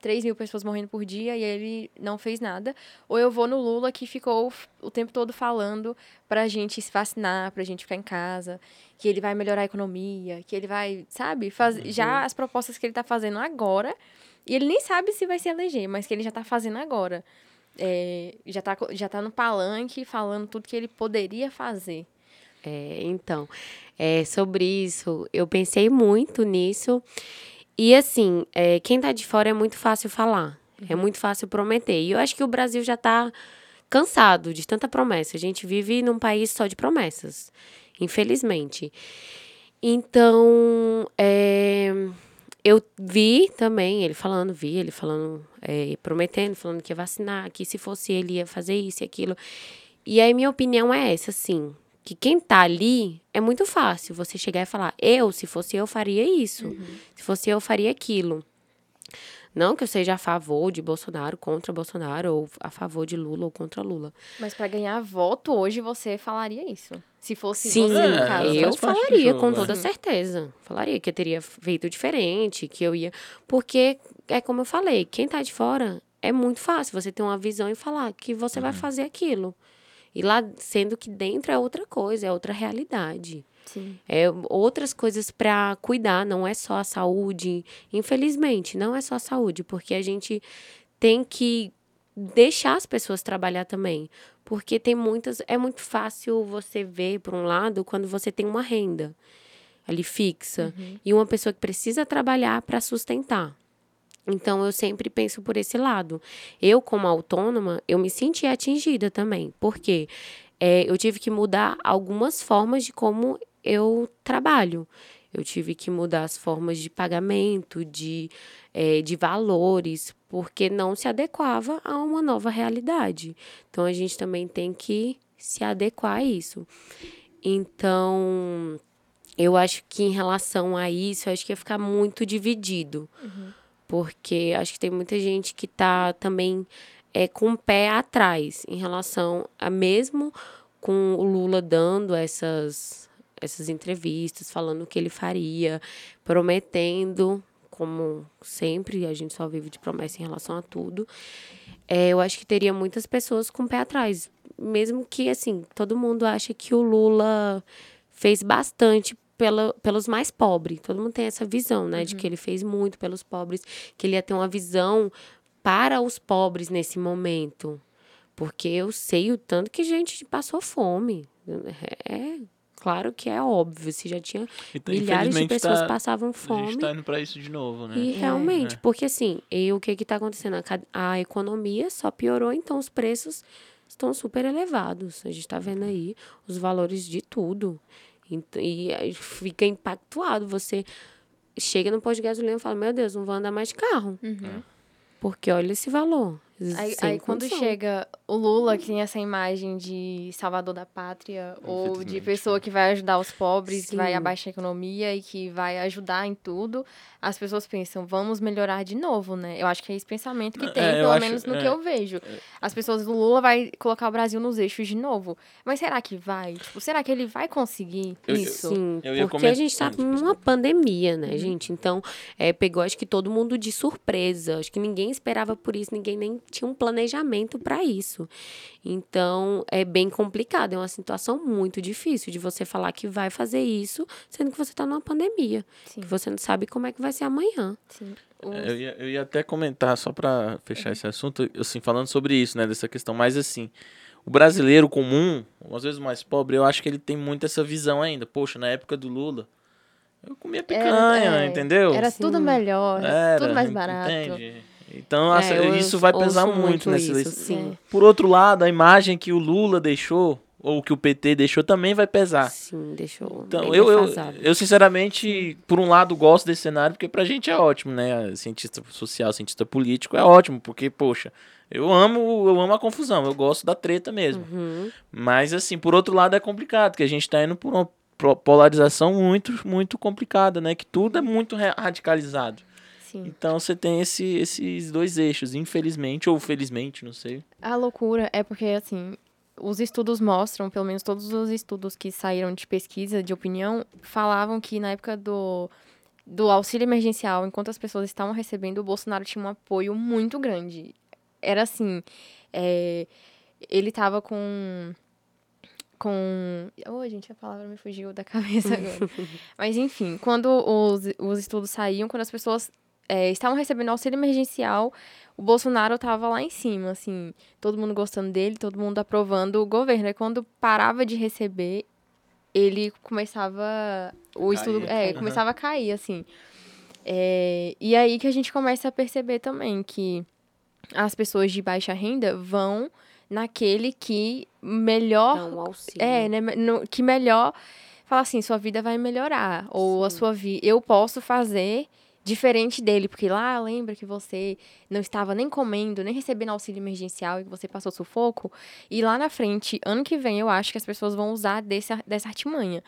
3 mil pessoas morrendo por dia e ele não fez nada. Ou eu vou no Lula que ficou o tempo todo falando pra gente se vacinar, pra gente ficar em casa, que ele vai melhorar a economia, que ele vai, sabe, faz, uhum. já as propostas que ele tá fazendo agora e ele nem sabe se vai se eleger, mas que ele já está fazendo agora. É, já, está já tá no palanque falando tudo que ele poderia fazer. É, então, é, sobre isso, eu pensei muito nisso. E assim, é, quem está de fora é muito fácil falar. É uhum. muito fácil prometer. E eu acho que o Brasil já está cansado de tanta promessa. A gente vive num país só de promessas, infelizmente. Então, é, eu vi também ele falando, vi ele falando, é, prometendo, falando que ia vacinar, que se fosse ele ia fazer isso e aquilo. E aí minha opinião é essa, assim, que quem tá ali é muito fácil você chegar e falar, eu, se fosse eu, faria isso. Uhum. Se fosse eu, faria aquilo. Não que eu seja a favor de Bolsonaro, contra Bolsonaro, ou a favor de Lula ou contra Lula. Mas para ganhar voto hoje você falaria isso? Se fosse Sim, você, no caso. eu falaria jogo, com toda é. certeza. Falaria que eu teria feito diferente, que eu ia. Porque é como eu falei, quem tá de fora é muito fácil você ter uma visão e falar que você uhum. vai fazer aquilo. E lá, sendo que dentro é outra coisa, é outra realidade. Sim. É outras coisas para cuidar, não é só a saúde. Infelizmente, não é só a saúde, porque a gente tem que deixar as pessoas trabalhar também. Porque tem muitas. É muito fácil você ver, por um lado, quando você tem uma renda ali fixa uhum. e uma pessoa que precisa trabalhar para sustentar. Então eu sempre penso por esse lado. Eu, como autônoma, eu me senti atingida também. Porque é, eu tive que mudar algumas formas de como eu trabalho. Eu tive que mudar as formas de pagamento, de, é, de valores, porque não se adequava a uma nova realidade. Então a gente também tem que se adequar a isso. Então, eu acho que em relação a isso, acho que ia ficar muito dividido. Uhum. Porque acho que tem muita gente que está também é, com o pé atrás em relação a mesmo com o Lula dando essas essas entrevistas, falando o que ele faria, prometendo, como sempre, a gente só vive de promessa em relação a tudo. É, eu acho que teria muitas pessoas com o pé atrás. Mesmo que, assim, todo mundo acha que o Lula fez bastante pela, pelos mais pobres. Todo mundo tem essa visão, né? Uhum. De que ele fez muito pelos pobres, que ele ia ter uma visão para os pobres nesse momento. Porque eu sei o tanto que gente passou fome. É, Claro que é óbvio, se já tinha então, milhares de pessoas tá, passavam fome. A gente tá indo para isso de novo, né? E realmente, é. porque assim, e o que que tá acontecendo? A, a, economia só piorou, então os preços estão super elevados. A gente tá vendo aí os valores de tudo. E, e fica impactuado. Você chega no posto de gasolina e fala, meu Deus, não vou andar mais de carro. Uhum. Porque olha esse valor. Aí, aí quando chega o Lula, que tem essa imagem de salvador da pátria, ou de pessoa que vai ajudar os pobres, Sim. que vai abaixar a economia e que vai ajudar em tudo, as pessoas pensam, vamos melhorar de novo, né? Eu acho que é esse pensamento que tem, é, pelo acho, menos no é, que eu vejo. É. As pessoas, o Lula vai colocar o Brasil nos eixos de novo. Mas será que vai? Tipo, será que ele vai conseguir eu, isso? Sim, eu porque comentar... a gente tá numa pandemia, né, uhum. gente? Então, é, pegou acho que todo mundo de surpresa. Acho que ninguém esperava por isso, ninguém nem tinha um planejamento para isso. Então, é bem complicado, é uma situação muito difícil de você falar que vai fazer isso, sendo que você está numa pandemia. Sim. Que você não sabe como é que vai ser amanhã. Sim. É, eu ia, eu ia até comentar, só para fechar uhum. esse assunto, assim, falando sobre isso, né, dessa questão, mas assim, o brasileiro comum, às vezes o mais pobre, eu acho que ele tem muito essa visão ainda. Poxa, na época do Lula, eu comia picanha, era, é, entendeu? Era Sim. tudo melhor, era, tudo mais barato. Entende? Então, é, isso vai pesar muito, muito nessa eleição. Por outro lado, a imagem que o Lula deixou, ou que o PT deixou, também vai pesar. Sim, deixou. Então, eu, eu, eu, sinceramente, por um lado, gosto desse cenário, porque pra gente é ótimo, né? Cientista social, cientista político é ótimo, porque, poxa, eu amo, eu amo a confusão, eu gosto da treta mesmo. Uhum. Mas, assim, por outro lado, é complicado, porque a gente tá indo por uma polarização muito, muito complicada, né? Que tudo é muito radicalizado. Sim. Então você tem esse, esses dois eixos, infelizmente ou felizmente, não sei. A loucura é porque, assim, os estudos mostram, pelo menos todos os estudos que saíram de pesquisa, de opinião, falavam que na época do, do auxílio emergencial, enquanto as pessoas estavam recebendo, o Bolsonaro tinha um apoio muito grande. Era assim, é, ele estava com com. Oh, gente, a palavra me fugiu da cabeça agora. Mas, enfim, quando os, os estudos saíam, quando as pessoas é, estavam recebendo auxílio emergencial, o Bolsonaro estava lá em cima, assim, todo mundo gostando dele, todo mundo aprovando o governo. E quando parava de receber, ele começava. O estudo. É, uhum. começava a cair, assim. É, e aí que a gente começa a perceber também que as pessoas de baixa renda vão naquele que melhor. Dá um auxílio. É, né, no, que melhor fala assim, sua vida vai melhorar. Ou Sim. a sua vida. Eu posso fazer diferente dele, porque lá lembra que você não estava nem comendo, nem recebendo auxílio emergencial e que você passou sufoco. E lá na frente, ano que vem, eu acho que as pessoas vão usar desse, dessa artimanha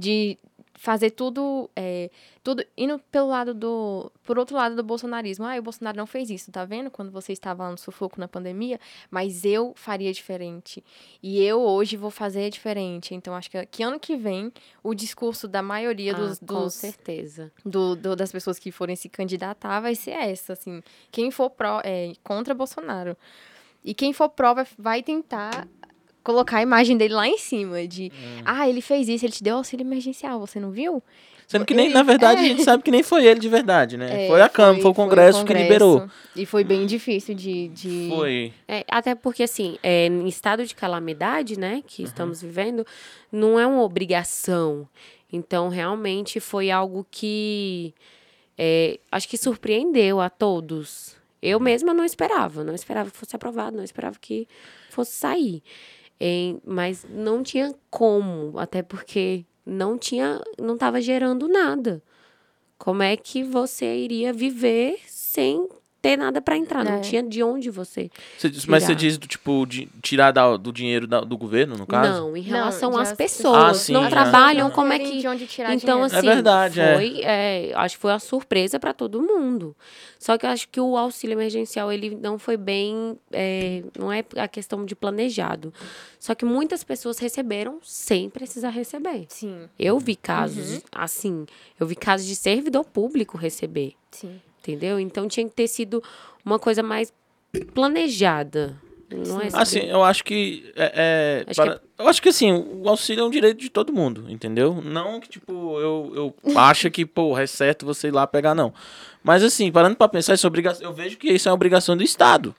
de fazer tudo, é, tudo indo pelo lado do, por outro lado do bolsonarismo. Ah, o Bolsonaro não fez isso, tá vendo? Quando você estava lá no sufoco na pandemia, mas eu faria diferente. E eu hoje vou fazer diferente. Então acho que, que ano que vem o discurso da maioria dos, ah, dos com certeza. Do, do, das pessoas que forem se candidatar vai ser essa, assim. Quem for pró, é, contra Bolsonaro. E quem for pró vai, vai tentar colocar a imagem dele lá em cima, de, hum. ah, ele fez isso, ele te deu auxílio emergencial, você não viu? Sendo que nem, ele, na verdade, é. a gente sabe que nem foi ele de verdade, né? É, foi a Câmara, foi, foi, o Congresso foi o Congresso que liberou. E foi bem difícil de. de... Foi. É, até porque, assim, é, em estado de calamidade, né, que uhum. estamos vivendo, não é uma obrigação. Então, realmente foi algo que. É, acho que surpreendeu a todos. Eu uhum. mesma não esperava, não esperava que fosse aprovado, não esperava que fosse sair. Em, mas não tinha como, até porque não tinha, não estava gerando nada. Como é que você iria viver sem ter nada para entrar, não é. tinha de onde você. você mas você diz do tipo de tirar da, do dinheiro da, do governo, no caso? Não, em relação não, às pessoas, ah, sim, não trabalham, como é que de onde tirar Então dinheiro. assim, é verdade, foi, é. É, acho que foi uma surpresa para todo mundo. Só que eu acho que o auxílio emergencial ele não foi bem, é, não é a questão de planejado. Só que muitas pessoas receberam sem precisar receber. Sim. Eu vi casos uhum. assim, eu vi casos de servidor público receber. Sim entendeu? Então tinha que ter sido uma coisa mais planejada. Não é assim, eu acho que. É, é acho para... que é... Eu acho que assim, o auxílio é um direito de todo mundo, entendeu? Não que, tipo, eu, eu acho que, pô, é certo você ir lá pegar, não. Mas assim, parando pra pensar, isso é obrigação. Eu vejo que isso é uma obrigação do Estado.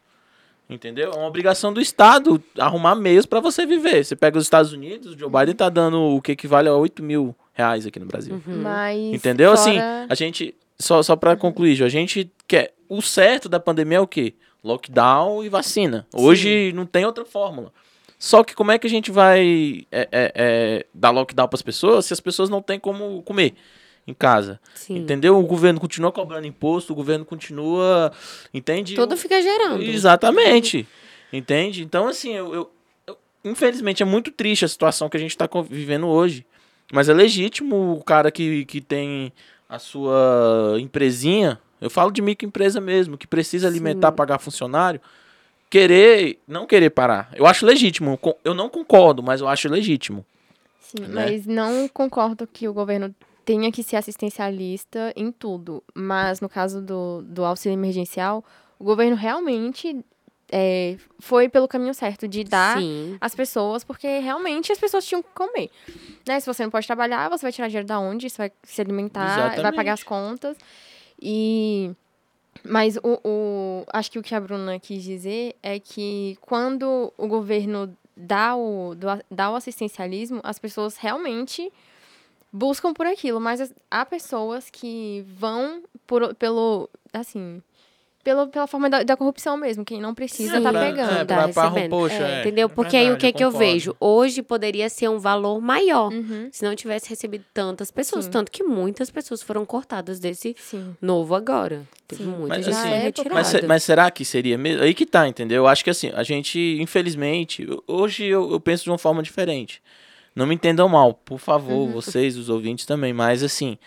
Entendeu? É uma obrigação do Estado arrumar meios para você viver. Você pega os Estados Unidos, o Joe Biden tá dando o que equivale a 8 mil reais aqui no Brasil. Uhum. Mas Entendeu? Fora... Assim, a gente só, só para concluir, Ju, a gente quer. O certo da pandemia é o quê? Lockdown e vacina. Hoje Sim. não tem outra fórmula. Só que como é que a gente vai é, é, é, dar lockdown para as pessoas se as pessoas não têm como comer em casa? Sim. Entendeu? O governo continua cobrando imposto, o governo continua. Entende? Tudo fica gerando. Exatamente. Entende? Então, assim, eu, eu, eu, infelizmente é muito triste a situação que a gente está vivendo hoje. Mas é legítimo o cara que, que tem a sua empresinha, eu falo de microempresa mesmo, que precisa alimentar, Sim. pagar funcionário, querer, não querer parar. Eu acho legítimo. Eu não concordo, mas eu acho legítimo. Sim, né? mas não concordo que o governo tenha que ser assistencialista em tudo. Mas no caso do, do auxílio emergencial, o governo realmente é, foi pelo caminho certo de dar Sim. às pessoas, porque realmente as pessoas tinham que comer. Né? Se você não pode trabalhar, você vai tirar dinheiro da onde? Você vai se alimentar, Exatamente. vai pagar as contas. E. Mas o, o, acho que o que a Bruna quis dizer é que quando o governo dá o, dá o assistencialismo, as pessoas realmente buscam por aquilo, mas há pessoas que vão por, pelo, assim, pelo, pela forma da, da, corrupção mesmo. Quem não precisa Sim, tá pegando. É, tá pra, recebendo. Poxa, é, é, entendeu? Porque verdade, aí o que, eu que eu vejo? Hoje poderia ser um valor maior uhum. se não tivesse recebido tantas pessoas. Sim. Tanto que muitas pessoas foram cortadas desse Sim. novo agora. Teve muita mas, gente assim, retirada. Mas, mas, será que seria mesmo? Aí que tá, entendeu? Eu acho que assim, a gente, infelizmente, hoje eu, eu penso de uma forma diferente. Não me entendam mal, por favor, uhum. vocês, os ouvintes também, mas assim.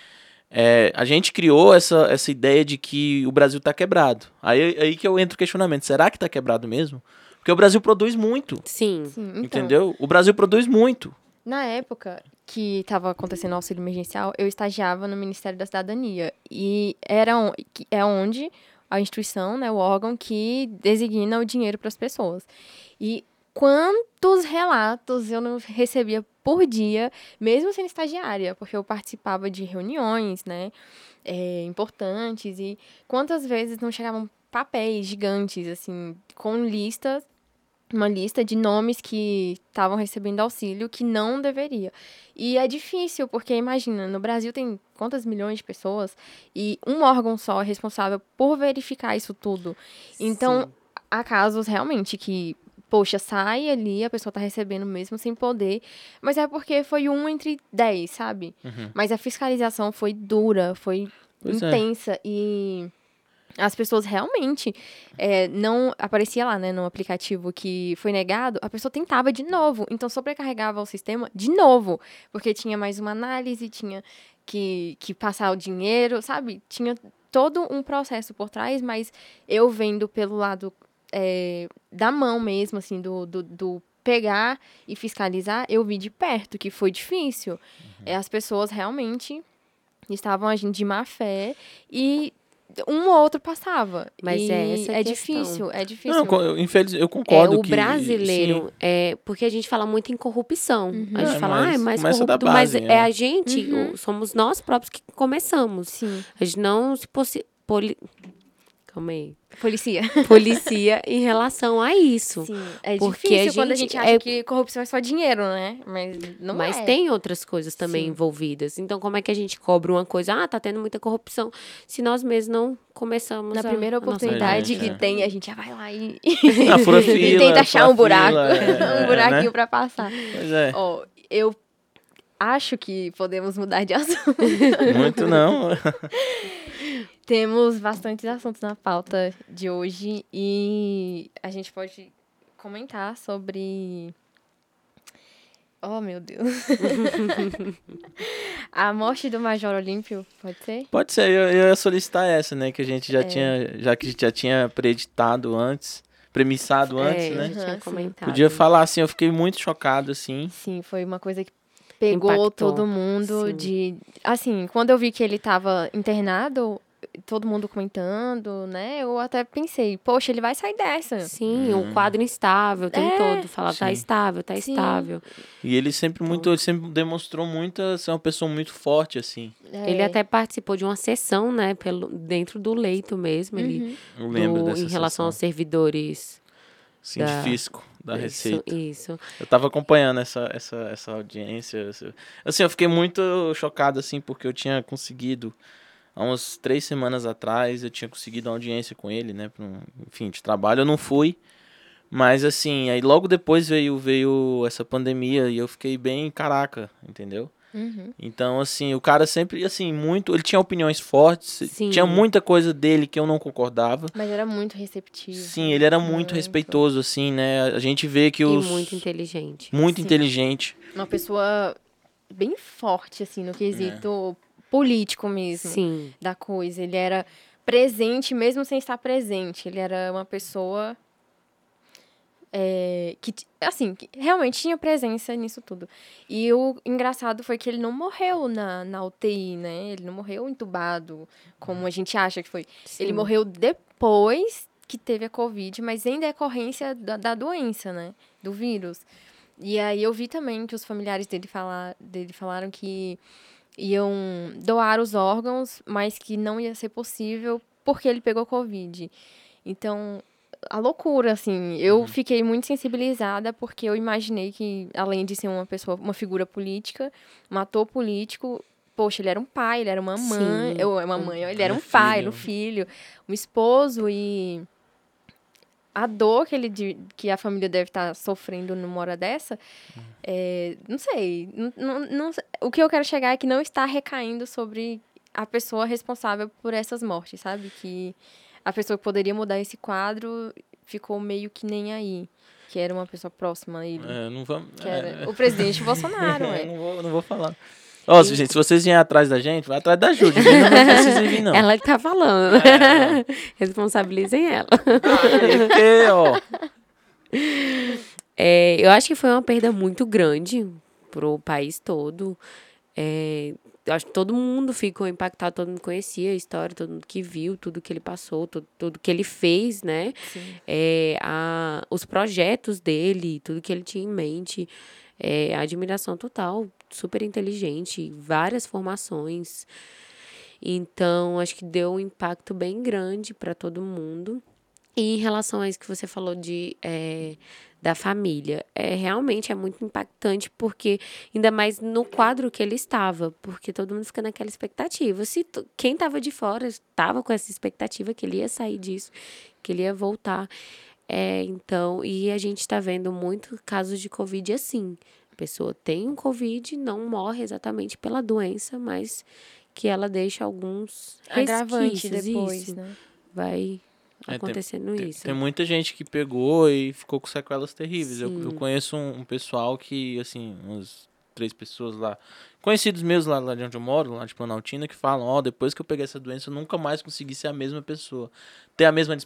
É, a gente criou essa, essa ideia de que o Brasil está quebrado. Aí, aí que eu entro o questionamento: será que está quebrado mesmo? Porque o Brasil produz muito. Sim. Sim então, entendeu? O Brasil produz muito. Na época que estava acontecendo o auxílio emergencial, eu estagiava no Ministério da Cidadania. E era on, é onde a instituição, né, o órgão que designa o dinheiro para as pessoas. E quantos relatos eu não recebia por dia, mesmo sendo estagiária, porque eu participava de reuniões, né, é, importantes, e quantas vezes não chegavam papéis gigantes, assim, com listas, uma lista de nomes que estavam recebendo auxílio que não deveria. E é difícil, porque imagina, no Brasil tem quantas milhões de pessoas e um órgão só é responsável por verificar isso tudo. Então, Sim. há casos realmente que poxa, sai ali, a pessoa tá recebendo mesmo sem poder. Mas é porque foi um entre dez, sabe? Uhum. Mas a fiscalização foi dura, foi Pois é. intensa e as pessoas realmente é, não aparecia lá, né, no aplicativo que foi negado, a pessoa tentava de novo, então sobrecarregava o sistema de novo, porque tinha mais uma análise, tinha que, que passar o dinheiro, sabe? Tinha todo um processo por trás, mas eu vendo pelo lado é, da mão mesmo, assim, do, do, do pegar e fiscalizar, eu vi de perto que foi difícil. É, as pessoas realmente estavam agindo de má fé e um ou outro passava. Mas E é essa é questão. difícil, é difícil. Não, eu, infeliz, eu concordo é, o que, brasileiro, sim, é, porque a gente fala muito em corrupção. A gente É, fala, ah, é mas mais corrupto, mas base, é é. a gente, Uhum. o- somos nós próprios que começamos. Sim, A gente não se possi poli... Calma aí. policia. Policia em relação a isso. Sim, é Porque difícil a quando a gente gente acha é- que corrupção é só dinheiro, né? Mas não Mas é. tem outras coisas também Sim. envolvidas. Então, como é que a gente cobra uma coisa? Ah, tá tendo muita corrupção. Se nós mesmos não começamos Na a- primeira oportunidade É, que é. tem, a gente já vai lá e, fura e fila, tenta achar um buraco, fila, é, um buraquinho né? pra passar. Pois é. Ó, eu acho que podemos mudar de assunto. Muito não. Temos bastantes assuntos na pauta de hoje e a gente pode comentar sobre. Oh, meu Deus. a morte do Major Olímpio, pode ser? Pode ser, eu, eu ia solicitar essa, né? Que a gente já É. tinha, já que a gente já tinha preditado antes, premissado antes, é, né? já tinha comentado. Podia falar assim, eu fiquei muito chocado, assim. Sim, foi uma coisa que pegou Impactou, todo mundo sim. de. Assim, quando eu vi que ele tava internado, todo mundo comentando, né? Eu até pensei, poxa, ele vai sair dessa. Sim, o quadro instável, o tempo É, todo. Falar, tá estável, tá Sim. estável. E ele sempre muito, ele sempre demonstrou muita, ser uma pessoa muito forte, assim. É. Ele até participou de uma sessão, né, pelo, dentro do leito mesmo, ele, Eu lembro do- dessa em relação aos sessão. servidores Sim, da- de fisco, da Receita. Isso, isso. Eu tava acompanhando essa, essa, essa audiência. Assim, eu fiquei muito chocado, assim, porque eu tinha conseguido, há umas três semanas atrás, eu tinha conseguido uma audiência com ele, né? um- enfim, de trabalho. Eu não fui. Mas, assim, aí logo depois veio, veio essa pandemia e eu fiquei bem caraca, entendeu? Uhum. Então, assim, o cara sempre, assim, muito. Ele tinha opiniões fortes, Sim. tinha muita coisa dele que eu não concordava. Mas era muito receptivo. Sim, ele era muito, Muito. respeitoso, assim, né? A gente vê que os. E muito inteligente. muito Sim. inteligente. Uma pessoa bem forte, assim, no quesito político mesmo. Sim. Da coisa. Ele era presente, mesmo sem estar presente. Ele era uma pessoa. é, que, assim, que realmente tinha presença nisso tudo. E o engraçado foi que ele não morreu na, na UTI, né? Ele não morreu entubado, como a gente acha que foi. Ele Sim. morreu depois que teve a Covid, mas em decorrência da, da doença, né? Do vírus. E aí eu vi também que os familiares dele, falar, dele falaram que iam doar os órgãos, mas que não ia ser possível porque ele pegou Covid. Então, a loucura, assim. Eu fiquei muito sensibilizada porque eu imaginei que, além de ser uma pessoa, uma figura política, um ator político, poxa, ele era um pai, ele era uma mãe, Sim. eu, uma mãe, ele era Um pai, um filho, um esposo e a dor que ele de- que a família deve estar sofrendo numa hora dessa, é, não sei, não, não, o que eu quero chegar é que não está recaindo sobre a pessoa responsável por essas mortes, sabe? Que a pessoa que poderia mudar esse quadro ficou meio que nem aí, que era uma pessoa próxima a ele, É, não vamos. é, o presidente Bolsonaro, é. não vou, não vou falar. Ó, gente, se vocês vierem atrás da gente, vai atrás da Júlia. Não precisa vir, não. Ela que tá falando. É. Responsabilizem ela. Porque, ó. É, eu acho que foi uma perda muito grande pro país todo. É, eu acho que todo mundo ficou impactado, todo mundo conhecia a história, todo mundo que viu tudo que ele passou, tudo, tudo que ele fez, né? É, a, os projetos dele, tudo que ele tinha em mente. É, admiração total, super inteligente, várias formações. Então, acho que deu um impacto bem grande para todo mundo. E em relação a isso que você falou de é, da família, é realmente é muito impactante porque ainda mais no quadro que ele estava, porque todo mundo fica naquela expectativa. Se quem estava de fora estava com essa expectativa que ele ia sair disso, que ele ia voltar. É, então, e a gente está vendo muito casos de Covid assim. A pessoa tem um Covid, não morre exatamente pela doença, mas que ela deixa alguns Agravante resquícios, depois, isso. né? Vai É, tem- acontecendo Tem, isso. tem muita gente que pegou e ficou com sequelas terríveis. Eu, eu conheço um, um pessoal que, assim, umas três pessoas lá, conhecidos meus lá, lá de onde eu moro, lá de Planaltina, que falam, ó, depois que eu peguei essa doença, eu nunca mais consegui ser a mesma pessoa. Ter a mesma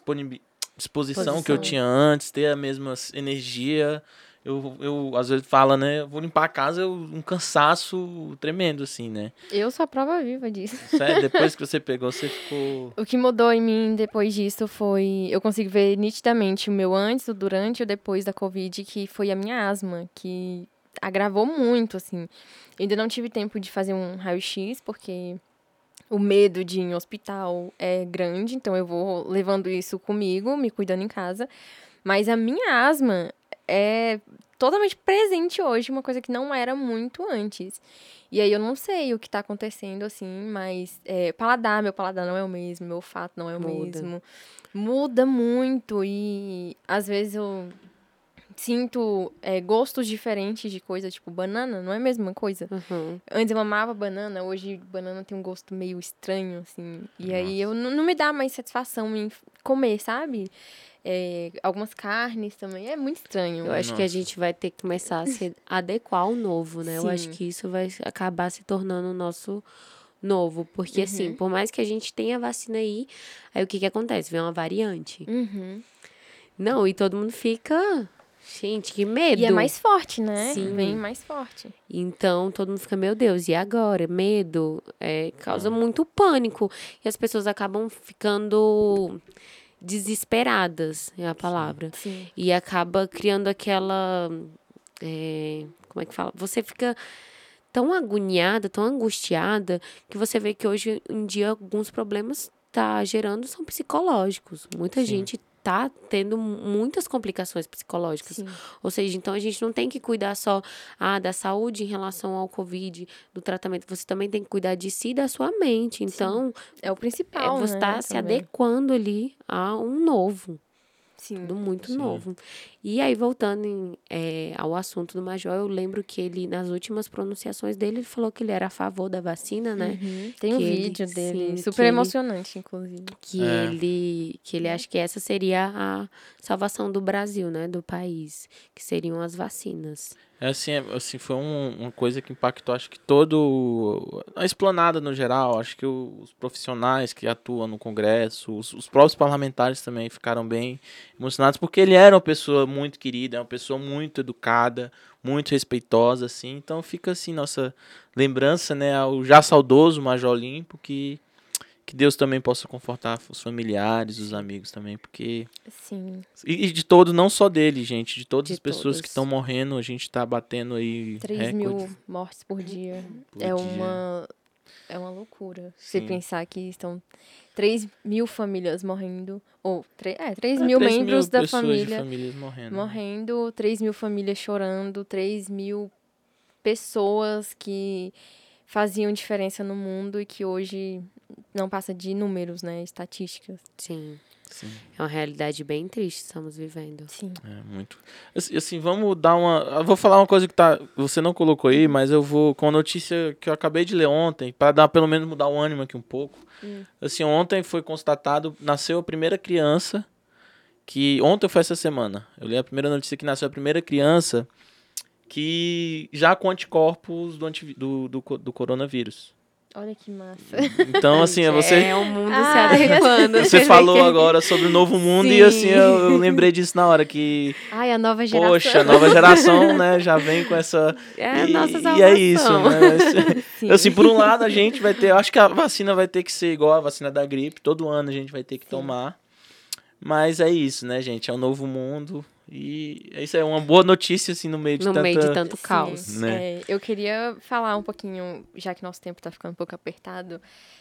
disposição que eu tinha antes, ter a mesma energia. Eu, eu, às vezes, fala, né, eu vou limpar a casa, eu, um cansaço tremendo, assim, né? Eu sou a prova viva disso. Sério, depois que você pegou, você ficou... O que mudou em mim depois disso foi. Eu consigo ver nitidamente o meu antes, o durante e o depois da Covid, que foi a minha asma, que agravou muito, assim. Eu ainda não tive tempo de fazer um raio-x, porque o medo de ir em hospital é grande, então eu vou levando isso comigo, me cuidando em casa. Mas a minha asma é totalmente presente hoje, uma coisa que não era muito antes. E aí eu não sei o que tá acontecendo, assim, mas é, paladar, meu paladar não é o mesmo, meu olfato não é o Muda. mesmo. Muda muito e às vezes eu sinto é, gostos diferentes de coisa, tipo banana, não é a mesma coisa. Uhum. Antes eu amava banana, hoje banana tem um gosto meio estranho, assim. E aí eu não me dá mais satisfação em comer, sabe? É, algumas carnes também. É muito estranho. Eu acho que a Nossa. gente vai ter que começar a se adequar ao novo, né? Eu acho Sim. que isso vai acabar se tornando o nosso novo. Porque, assim, por mais que a gente tenha a vacina aí, aí o que que acontece? Vem uma variante. Uhum. Não, e todo mundo fica... Gente, que medo. E é mais forte, né? Sim. Bem mais forte. Então, todo mundo fica, meu Deus, e agora? Medo, é, causa muito pânico. E as pessoas acabam ficando desesperadas, é a palavra. Sim. E acaba criando aquela. é, como é que fala? Você fica tão agoniada, tão angustiada, que você vê que hoje em dia alguns problemas tá gerando são psicológicos. Muita Sim. gente tá tendo muitas complicações psicológicas. Sim. Ou seja, então a gente não tem que cuidar só ah, da saúde em relação ao Covid, do tratamento. Você também tem que cuidar de si e da sua mente. Então, É o é, principal, você né? está se também. adequando ali a um novo Sim. tudo muito Sim. novo. E aí, voltando em, eh, ao assunto do Major, eu lembro que ele, nas últimas pronunciações dele, ele falou que ele era a favor da vacina, né? Uhum. Tem um Que ele- vídeo dele, sim, super que ele- emocionante, inclusive. Que É. ele que ele acha que essa seria a salvação do Brasil, né? Do país. Que seriam as vacinas. É assim, é, assim foi um- uma coisa que impactou, acho que todo a esplanada no geral, acho que os profissionais que atuam no Congresso, os, os próprios parlamentares também ficaram bem emocionados porque ele era uma pessoa muito querida, é uma pessoa muito educada, muito respeitosa, assim. Então fica assim nossa lembrança, né, ao já saudoso Major Limpo que que Deus também possa confortar os familiares, os amigos também, porque Sim. e de todo, não só dele, gente, de todas De as pessoas todos. que estão morrendo, a gente tá batendo aí 3 recorde mil mortes por dia. por é dia. uma. É uma loucura. Você Sim. pensar que estão 3 mil famílias morrendo. Ou, tre- é, 3 É, mil 3 membros da pessoas de família famílias morrendo. morrendo, 3 mil famílias chorando, 3 mil pessoas que faziam diferença no mundo e que hoje não passa de números, né? Estatísticas. Sim. Sim, É uma realidade bem triste que estamos vivendo. Sim. é muito. Assim, assim, vamos dar uma. Eu vou falar uma coisa que tá. Você não colocou aí, mas eu vou. Com a notícia que eu acabei de ler ontem, para dar pelo menos mudar o ânimo aqui um pouco. Hum. Assim, ontem foi constatado, nasceu a primeira criança. Que. Ontem foi essa semana. Eu li a primeira notícia que nasceu a primeira criança que já com anticorpos do, antivi- do, do, do coronavírus. Olha que massa. Então, assim, Gente, você. É o mundo se Ai, adequando. Você falou que- agora sobre o novo mundo e Sim. assim, eu, eu lembrei disso na hora que, Ai, a nova geração. poxa, a nova geração, né, já vem com essa... É a e, nossa e é isso, né? Sim. Assim, por um lado a gente vai ter, eu acho que a vacina vai ter que ser igual a vacina da gripe, todo ano a gente vai ter que tomar, mas é isso, né, gente, é um novo mundo e isso é uma boa notícia, assim, no meio de No tanta... meio de tanto Sim, caos. né? é, eu queria falar um pouquinho, já que nosso tempo tá ficando um pouco apertado,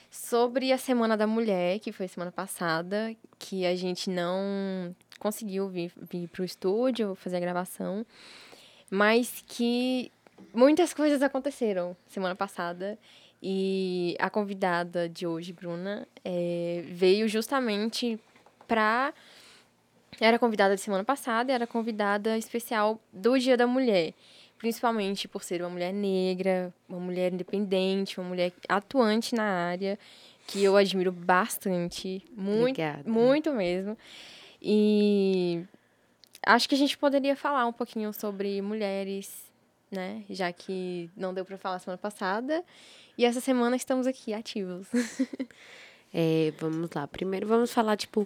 sobre a Semana da Mulher, que foi semana passada, que a gente não conseguiu vir, vir pro estúdio fazer a gravação, mas que muitas coisas aconteceram semana passada. E a convidada de hoje, Bruna, é, veio justamente pra era convidada de semana passada e era convidada especial do Dia da Mulher. principalmente por ser uma mulher negra, uma mulher independente, uma mulher atuante na área, que eu admiro bastante, muito, Obrigada. muito mesmo. E acho que a gente poderia falar um pouquinho sobre mulheres, né? Já que não deu para falar semana passada. E essa semana estamos aqui ativos. É, vamos lá. Primeiro vamos falar, tipo,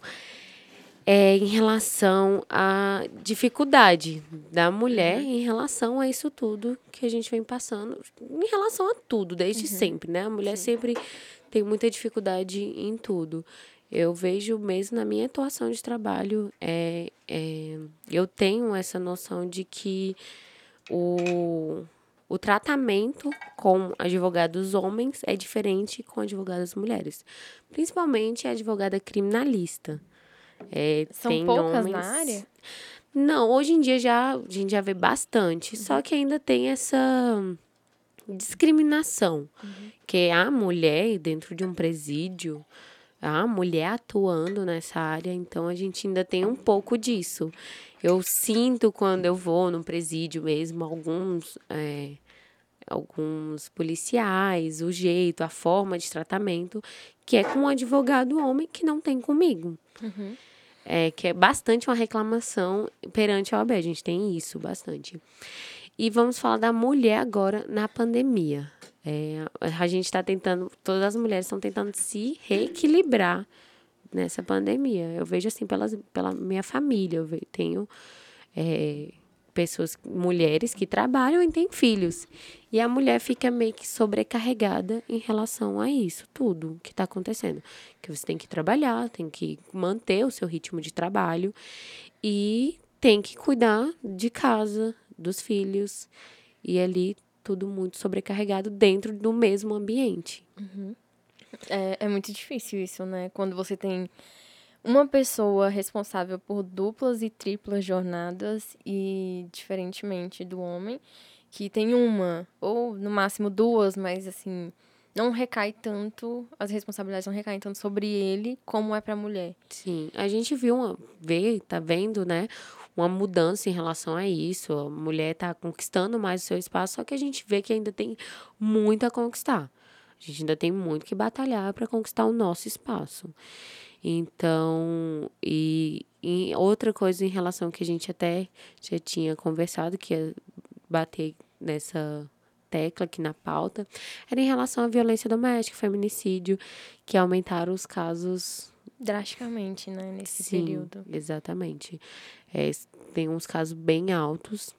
é, em relação à dificuldade da mulher em relação a isso tudo que a gente vem passando. Em relação a tudo, desde sempre, né? A mulher sempre tem muita dificuldade em tudo. Eu vejo mesmo na minha atuação de trabalho, é, é, eu tenho essa noção de que o, o tratamento com advogados homens é diferente com advogadas mulheres. Principalmente a advogada criminalista. É, São tem poucas homens... na área? Não, hoje em dia já, a gente já vê bastante, só que ainda tem essa discriminação, que é a mulher dentro de um presídio, a mulher atuando nessa área, então a gente ainda tem um pouco disso. Eu sinto quando eu vou no presídio mesmo, alguns, é, alguns policiais, o jeito, a forma de tratamento, que é com um advogado homem que não tem comigo. É, que é bastante uma reclamação perante a OAB. A gente tem isso bastante. E vamos falar da mulher agora na pandemia. É, a gente está tentando, todas as mulheres estão tentando se reequilibrar nessa pandemia. Eu vejo assim pelas, pela minha família, eu tenho é, pessoas, mulheres que trabalham e têm filhos. E a mulher fica meio que sobrecarregada em relação a isso, tudo que está acontecendo. Que você tem que trabalhar, tem que manter o seu ritmo de trabalho e tem que cuidar de casa, dos filhos. E ali tudo muito sobrecarregado dentro do mesmo ambiente. É, é muito difícil isso, né? Quando você tem uma pessoa responsável por duplas e triplas jornadas e diferentemente do homem, que tem uma ou no máximo duas, mas assim, não recai tanto, as responsabilidades não recaem tanto sobre ele como é pra mulher. Sim, a gente viu, uma, vê, tá vendo, né? Uma mudança em relação a isso. A mulher tá conquistando mais o seu espaço, só que a gente vê que ainda tem muito a conquistar. A gente ainda tem muito que batalhar para conquistar o nosso espaço. Então, e, e outra coisa em relação que a gente até já tinha conversado, que é bater nessa tecla aqui na pauta, era em relação à violência doméstica, feminicídio, que aumentaram os casos Drasticamente, né? Nesse Sim, período. exatamente. É, tem uns casos bem altos.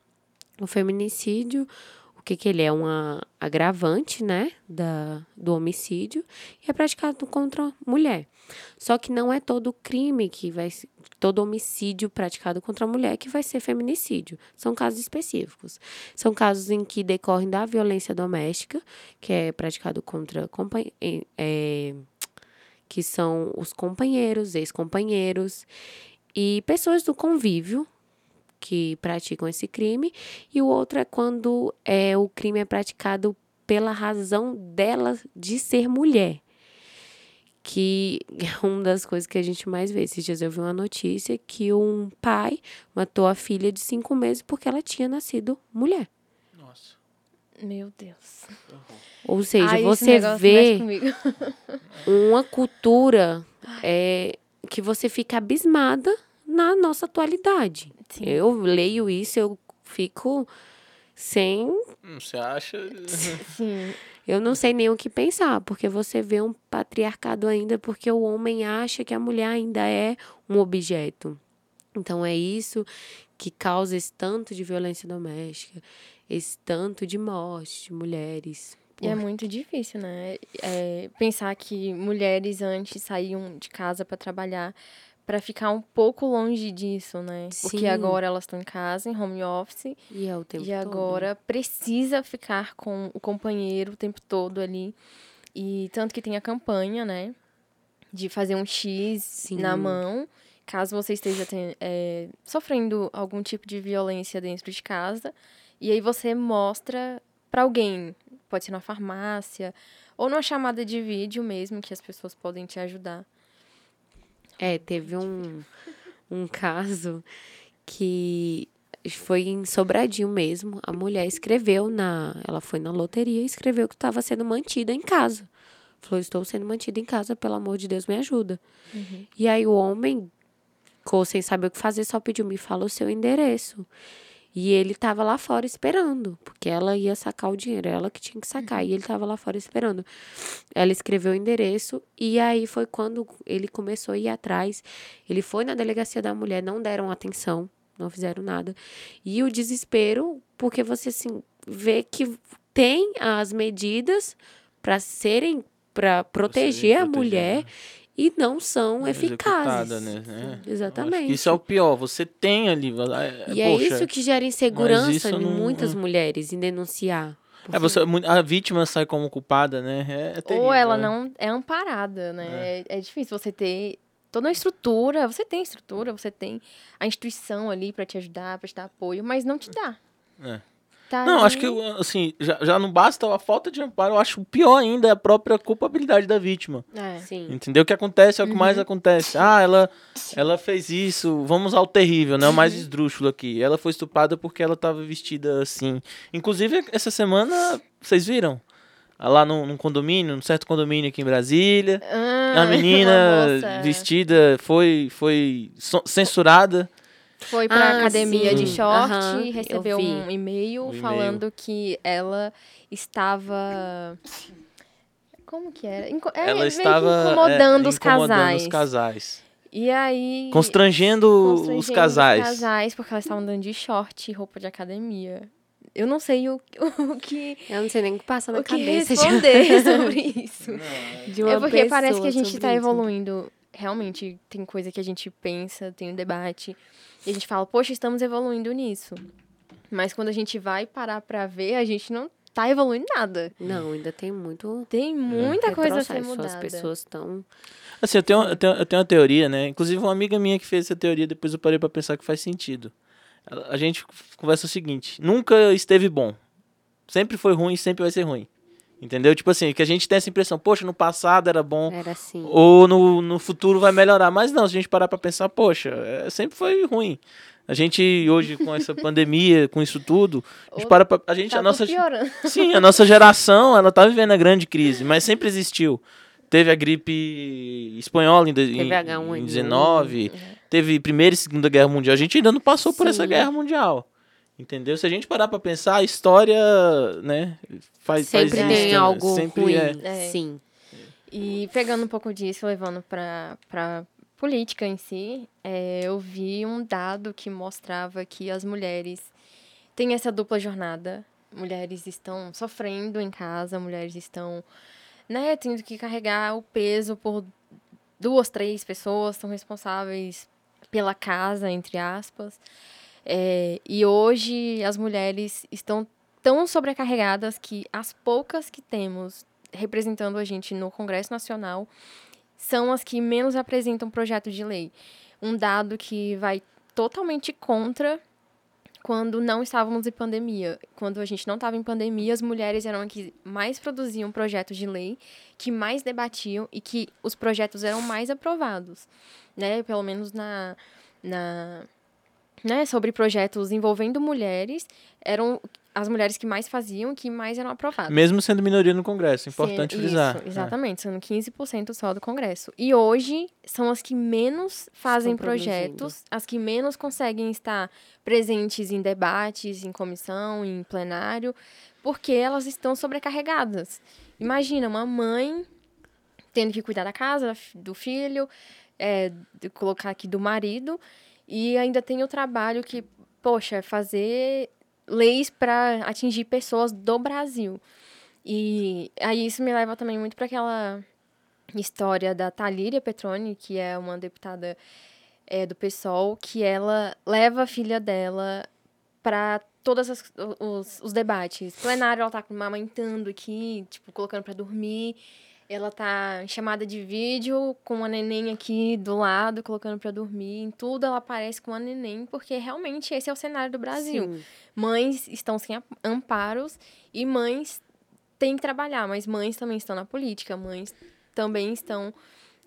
O feminicídio, o que que ele é? Um agravante, né, da, do homicídio e é praticado contra mulher. Só que não é todo crime que vai todo homicídio praticado contra a mulher que vai ser feminicídio. São casos específicos. São casos em que decorrem da violência doméstica, que é praticado contra eh, que são os companheiros, ex-companheiros e pessoas do convívio que praticam esse crime, e o outro é quando é, o crime é praticado pela razão dela de ser mulher. Que é uma das coisas que a gente mais vê. Esses dias eu vi uma notícia que um pai matou a filha de cinco meses porque ela tinha nascido mulher. Nossa. Meu Deus. Ou seja, Ai, você vê uma cultura é, que você fica abismada na nossa atualidade. Sim. Eu leio isso, eu fico sem. Hum, Você acha? Sim. Eu não sei nem o que pensar, porque você vê um patriarcado ainda, porque o homem acha que a mulher ainda é um objeto. Então é isso que causa esse tanto de violência doméstica, esse tanto de morte de mulheres. E é muito difícil, né? É, pensar que mulheres antes saíam de casa para trabalhar para ficar um pouco longe disso, né? Porque Sim. agora elas estão em casa, em home office, E é o tempo e todo. agora precisa ficar com o companheiro o tempo todo ali. E tanto que tem a campanha, né? De fazer um X Sim. na mão, caso você esteja ten- é, sofrendo algum tipo de violência dentro de casa. E aí você mostra para alguém, pode ser na farmácia, ou numa chamada de vídeo mesmo, que as pessoas podem te ajudar. É, teve um, um caso que foi em Sobradinho mesmo. A mulher escreveu na. Ela foi na loteria e escreveu que estava sendo mantida em casa. Falou: Estou sendo mantida em casa, pelo amor de Deus, me ajuda. Uhum. E aí o homem, ficou sem saber o que fazer, só pediu: Me fala o seu endereço. E ele tava lá fora esperando, porque ela ia sacar o dinheiro, ela que tinha que sacar. E ele tava lá fora esperando. Ela escreveu o endereço e aí foi quando ele começou a ir atrás. Ele foi na delegacia da mulher, não deram atenção, não fizeram nada. E o desespero, porque você assim vê que tem as medidas para serem para proteger a mulher né? E não são eficazes. Né? É. Exatamente. que isso é o pior. Você tem ali. é, E é poxa, isso que gera insegurança em não- muitas mulheres em denunciar. É, você, a vítima sai como culpada, né? É, é terrível, Ou ela é. não é amparada, né? É. é difícil você ter toda uma estrutura. Você tem estrutura, você tem a instituição ali pra te ajudar, pra te dar apoio, mas não te dá. É. Tá Não, ali- acho que, assim, já, já não basta a falta de amparo, eu acho pior ainda é a própria culpabilidade da vítima. É. Sim. Entendeu? O que acontece é o que mais Uhum. acontece. Ah, ela, ela fez isso, vamos ao terrível, né? O Uhum. mais esdrúxulo aqui. Ela foi estuprada porque ela tava vestida assim. Inclusive, essa semana, vocês viram? Ah, Lá num, num condomínio, num certo condomínio aqui em Brasília. Ah, A menina moça vestida foi, foi censurada. Foi pra Ah, academia sim. de short e eu recebeu um e-mail Um e-mail. falando que ela estava. Como que era? Inco- é, ela meio que estava é, incomodando os incomodando casais. os casais. E aí. Constrangendo, constrangendo os casais. Os casais, porque elas estavam andando de short e roupa de academia. Eu não sei o, o que, Eu não sei nem o que passa na o que cabeça de- responder sobre isso. de uma É porque parece que a gente sobre tá isso. Realmente, tem coisa que a gente pensa, tem um debate. E a gente fala, poxa, estamos evoluindo nisso. Mas quando a gente vai parar pra ver, a gente não tá evoluindo nada. Não, ainda tem muito Tem muita coisa a ser mudada. As pessoas estão. Assim, eu tenho, eu, tenho, eu tenho uma teoria, né? Inclusive, uma amiga minha que fez essa teoria, depois eu parei pra pensar que faz sentido. A gente conversa o seguinte: nunca esteve bom. Sempre foi ruim, sempre vai ser ruim. Entendeu? Tipo assim, que a gente tem essa impressão, poxa, no passado era bom, Era assim. ou no, no futuro vai melhorar. Mas não, se a gente parar pra pensar, poxa, é, sempre foi ruim. A gente, hoje, com essa pandemia, com isso tudo, a gente Ou para pra, A gente, Tá a nossa. piorando. Sim, a nossa geração, ela tá vivendo a grande crise, mas sempre existiu. Teve a gripe espanhola em, Teve em, H1N1. em 19, teve Primeira e Segunda Guerra Mundial. A gente ainda não passou por essa guerra mundial. Entendeu? Se a gente parar pra pensar, a história, né, faz, faz Sempre isso, tem né? algo Sempre ruim. é. É. Sim. E pegando um pouco disso, levando pra, pra política em si, é, eu vi um dado que mostrava que as mulheres têm essa dupla jornada. Mulheres estão sofrendo em casa, mulheres estão né, tendo que carregar o peso por duas, três pessoas, são responsáveis pela casa, entre aspas. É, e hoje as mulheres estão tão sobrecarregadas que as poucas que temos representando a gente no Congresso Nacional são as que menos apresentam projeto de lei. Um dado que vai totalmente contra quando não estávamos em pandemia. Quando a gente não estava em pandemia, as mulheres eram as que mais produziam projetos de lei, que mais debatiam e que os projetos eram mais aprovados, né? Pelo menos na, na né, sobre projetos envolvendo mulheres, eram as mulheres que mais faziam, que mais eram aprovadas. Mesmo sendo minoria no Congresso, importante Sendo- frisar. Isso, exatamente, sendo 15% só do Congresso. E hoje são as que menos fazem Estão projetos, as que menos conseguem estar presentes em debates, em comissão, em plenário, porque elas estão sobrecarregadas. Imagina uma mãe tendo que cuidar da casa, do filho, é, de colocar aqui do marido, e ainda tem o trabalho que, poxa, é fazer leis para atingir pessoas do Brasil. E aí isso me leva também muito para aquela história da Talíria Petroni, que é uma deputada é, do PSOL, que ela leva a filha dela para todos os, os debates. Plenário, ela tá amamentando aqui, tipo, colocando para dormir. Ela tá em chamada de vídeo com a neném aqui do lado, colocando para dormir. Em tudo ela aparece com a neném, porque realmente esse é o cenário do Brasil Sim. mães estão sem amparos e mães têm que trabalhar, mas mães também estão na política, mães também estão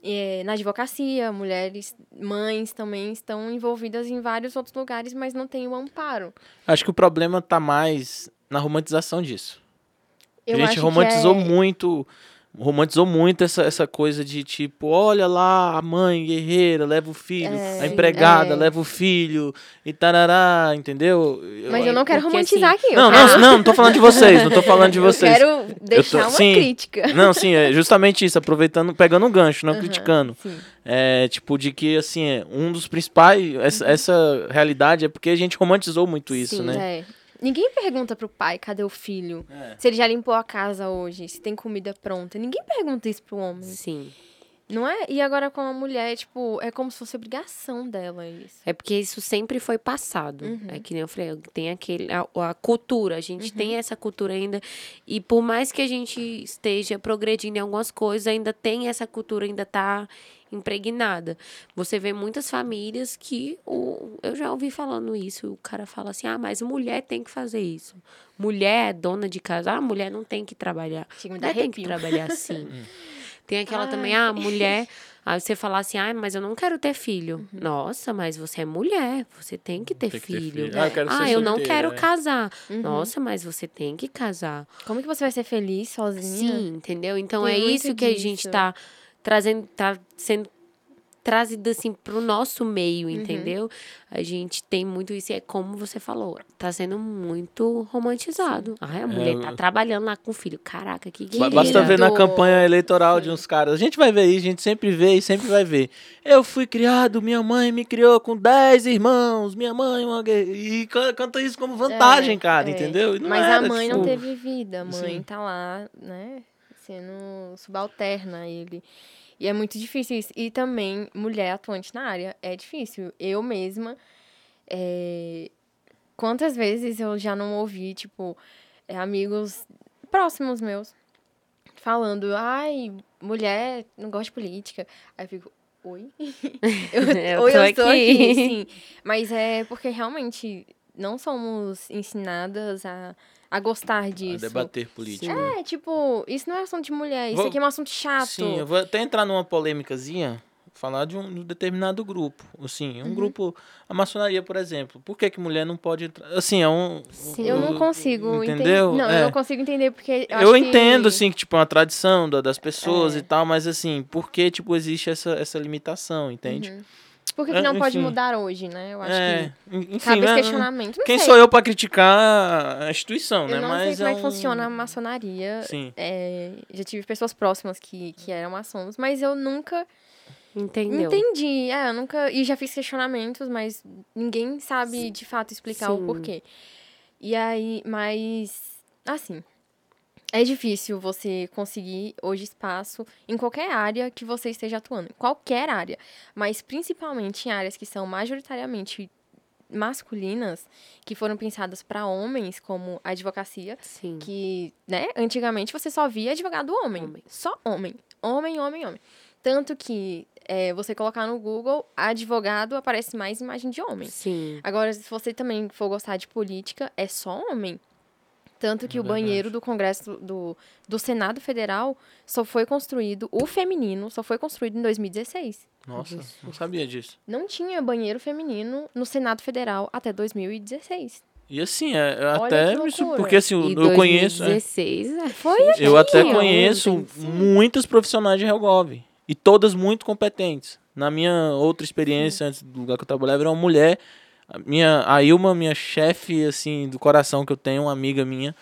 é, na advocacia, mulheres, mães também estão envolvidas em vários outros lugares, mas não tem o amparo. Acho que o problema tá mais na romantização disso. Eu a gente romantizou é- muito, romantizou muito essa, essa coisa de tipo, olha lá, a mãe guerreira leva o filho, É, a empregada é. leva o filho e tarará, entendeu? Mas eu não quero porque, romantizar aqui. eu Não, quero- não, não, não tô falando de vocês, não tô falando de vocês. Eu quero deixar uma sim. crítica. Não, sim, é justamente isso, aproveitando, pegando um gancho, não Aham, criticando. sim. É, tipo, de que, assim, é, um dos principais, essa, essa realidade é porque a gente romantizou muito isso, Sim, né? É. Ninguém pergunta pro pai cadê o filho. É. Se ele já limpou a casa hoje, se tem comida pronta. Ninguém pergunta isso pro homem. Sim. Não é? E agora com a mulher, tipo, é como se fosse obrigação dela isso. É porque isso sempre foi passado. Uhum. É que nem eu falei, tem aquele, a, a cultura, a gente Uhum. tem essa cultura ainda. E por mais que a gente esteja progredindo em algumas coisas, ainda tem essa cultura, ainda tá impregnada. Você vê muitas famílias que o, eu já ouvi falando isso, o cara fala assim: "Ah, mas mulher tem que fazer isso. Mulher é dona de casa, ah, mulher não tem que trabalhar. Mulher tem que trabalhar assim. Tem aquela Ai. também, ah, mulher. Aí você fala assim, ah, mas eu não quero ter filho. Nossa, mas você é mulher, você tem que ter Tem que ter filho. filho. Ah, eu quero Ah, ser eu não quero é. casar. Uhum. Nossa, mas você tem que casar. Como que você vai ser feliz sozinha? Sim, entendeu? Então Tem é isso que a gente tá trazendo, tá sendo trazido assim pro nosso Uhum. meio, entendeu? A gente tem muito isso, e é como você falou, tá sendo muito romantizado. Ah, a mulher tá eu- trabalhando lá com o filho. Caraca, que guerreira. Basta ver na campanha eleitoral de uns caras. A gente vai ver isso, a gente sempre vê e sempre vai ver. Eu fui criado, minha mãe me criou com 10 irmãos, minha mãe uma guerreira. E can- canta isso como vantagem, É, cara, é. entendeu? Não Mas era, a mãe não tipo, teve vida. A mãe Sim. tá lá, né? Sendo subalterna a ele. E é muito difícil isso. E também, mulher atuante na área, é difícil. Eu mesma. é, Quantas vezes eu já não ouvi, tipo, é, amigos próximos meus falando, ai, mulher não gosta de política. Aí eu fico, oi? eu, Eu oi, tô eu estou aqui. aqui. Sim. Mas é porque realmente não somos ensinadas a, a gostar a disso. debater política. É, tipo, isso não é assunto de mulher, isso Vou- aqui é um assunto chato. Sim, eu vou até entrar numa polêmicazinha, falar de um, de um determinado grupo. Assim, Uhum. um grupo, a maçonaria, por exemplo. Por que, que mulher não pode entrar? Assim, é um. Sim. Eu não consigo entender. Entendeu? Não, É. eu não consigo entender porque. Eu, Eu, acho que- entendo, assim, que, tipo, é uma tradição da- das pessoas É. e tal, mas, assim, por que, tipo, existe essa, essa limitação, entende? Uhum. Por que, que É, não pode enfim. mudar hoje, né? Eu acho é, que. enfim, Cabe esse né, questionamento. Não Quem sei. sou eu pra criticar a instituição, né? Eu não mas sei como é é que um... funciona a maçonaria. Sim. É, já tive pessoas próximas que, que eram maçons, mas eu nunca Entendeu? entendi. É, eu nunca. E já fiz questionamentos, mas ninguém sabe de fato explicar o Sim. porquê. E aí, mas. Assim. É difícil você conseguir hoje espaço em qualquer área que você esteja atuando. Qualquer área. Mas principalmente em áreas que são majoritariamente masculinas, que foram pensadas para homens, como a advocacia, Sim. que, né, antigamente você só via advogado homem. Homem. Só homem. Homem, homem, homem. Tanto que é, você colocar no Google, advogado aparece mais imagem de homem. Sim. Agora, se você também for gostar de política, é só homem. Tanto que É o banheiro do Congresso do, do Senado Federal só foi construído, o feminino só foi construído em 2016. Nossa, não sabia disso. Não tinha banheiro feminino no Senado Federal até 2016. E assim, é, eu Olha até me porque assim, eu, E eu conheço, é, 2016, é, Foi eu até tinha conheço sim. muitas profissionais de Helgov e todas muito competentes. Na minha outra experiência antes do lugar que eu trabalhava era uma mulher, a minha a Ilma, minha chefe assim do coração que eu tenho, uma amiga minha,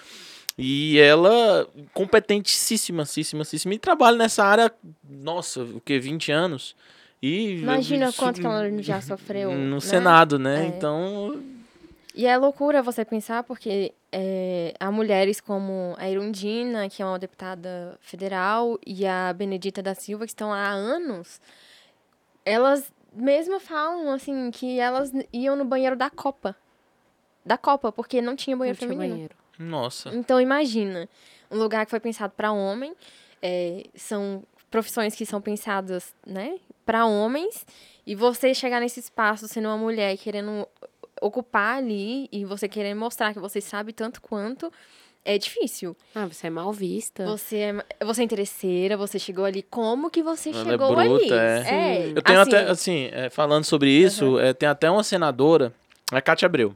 e ela competentíssima, síssima, síssima, e trabalha nessa área, nossa, o que 20 anos. E Imagina isso- quanto que ela já sofreu. no né? Senado, né? É. Então, E é loucura você pensar, porque é, há mulheres como a Irundina, que é uma deputada federal, e a Benedita da Silva, que estão há anos, elas mesmo falam, assim, que elas iam no banheiro da Copa. Da Copa, porque não tinha não banheiro tinha feminino. banheiro. nossa. Então, imagina, um lugar que foi pensado para homem, é, são profissões que são pensadas, né, para homens, e você chegar nesse espaço sendo uma mulher e querendo ocupar ali e você querendo mostrar que você sabe tanto quanto, é difícil. Ah, você é mal vista. Você é, você é interesseira, você chegou ali. Como que você Ela é chegou bruta, ali? é. É, Eu tenho assim, até, assim, é, falando sobre isso, é, tem até uma senadora, a Cátia Abreu,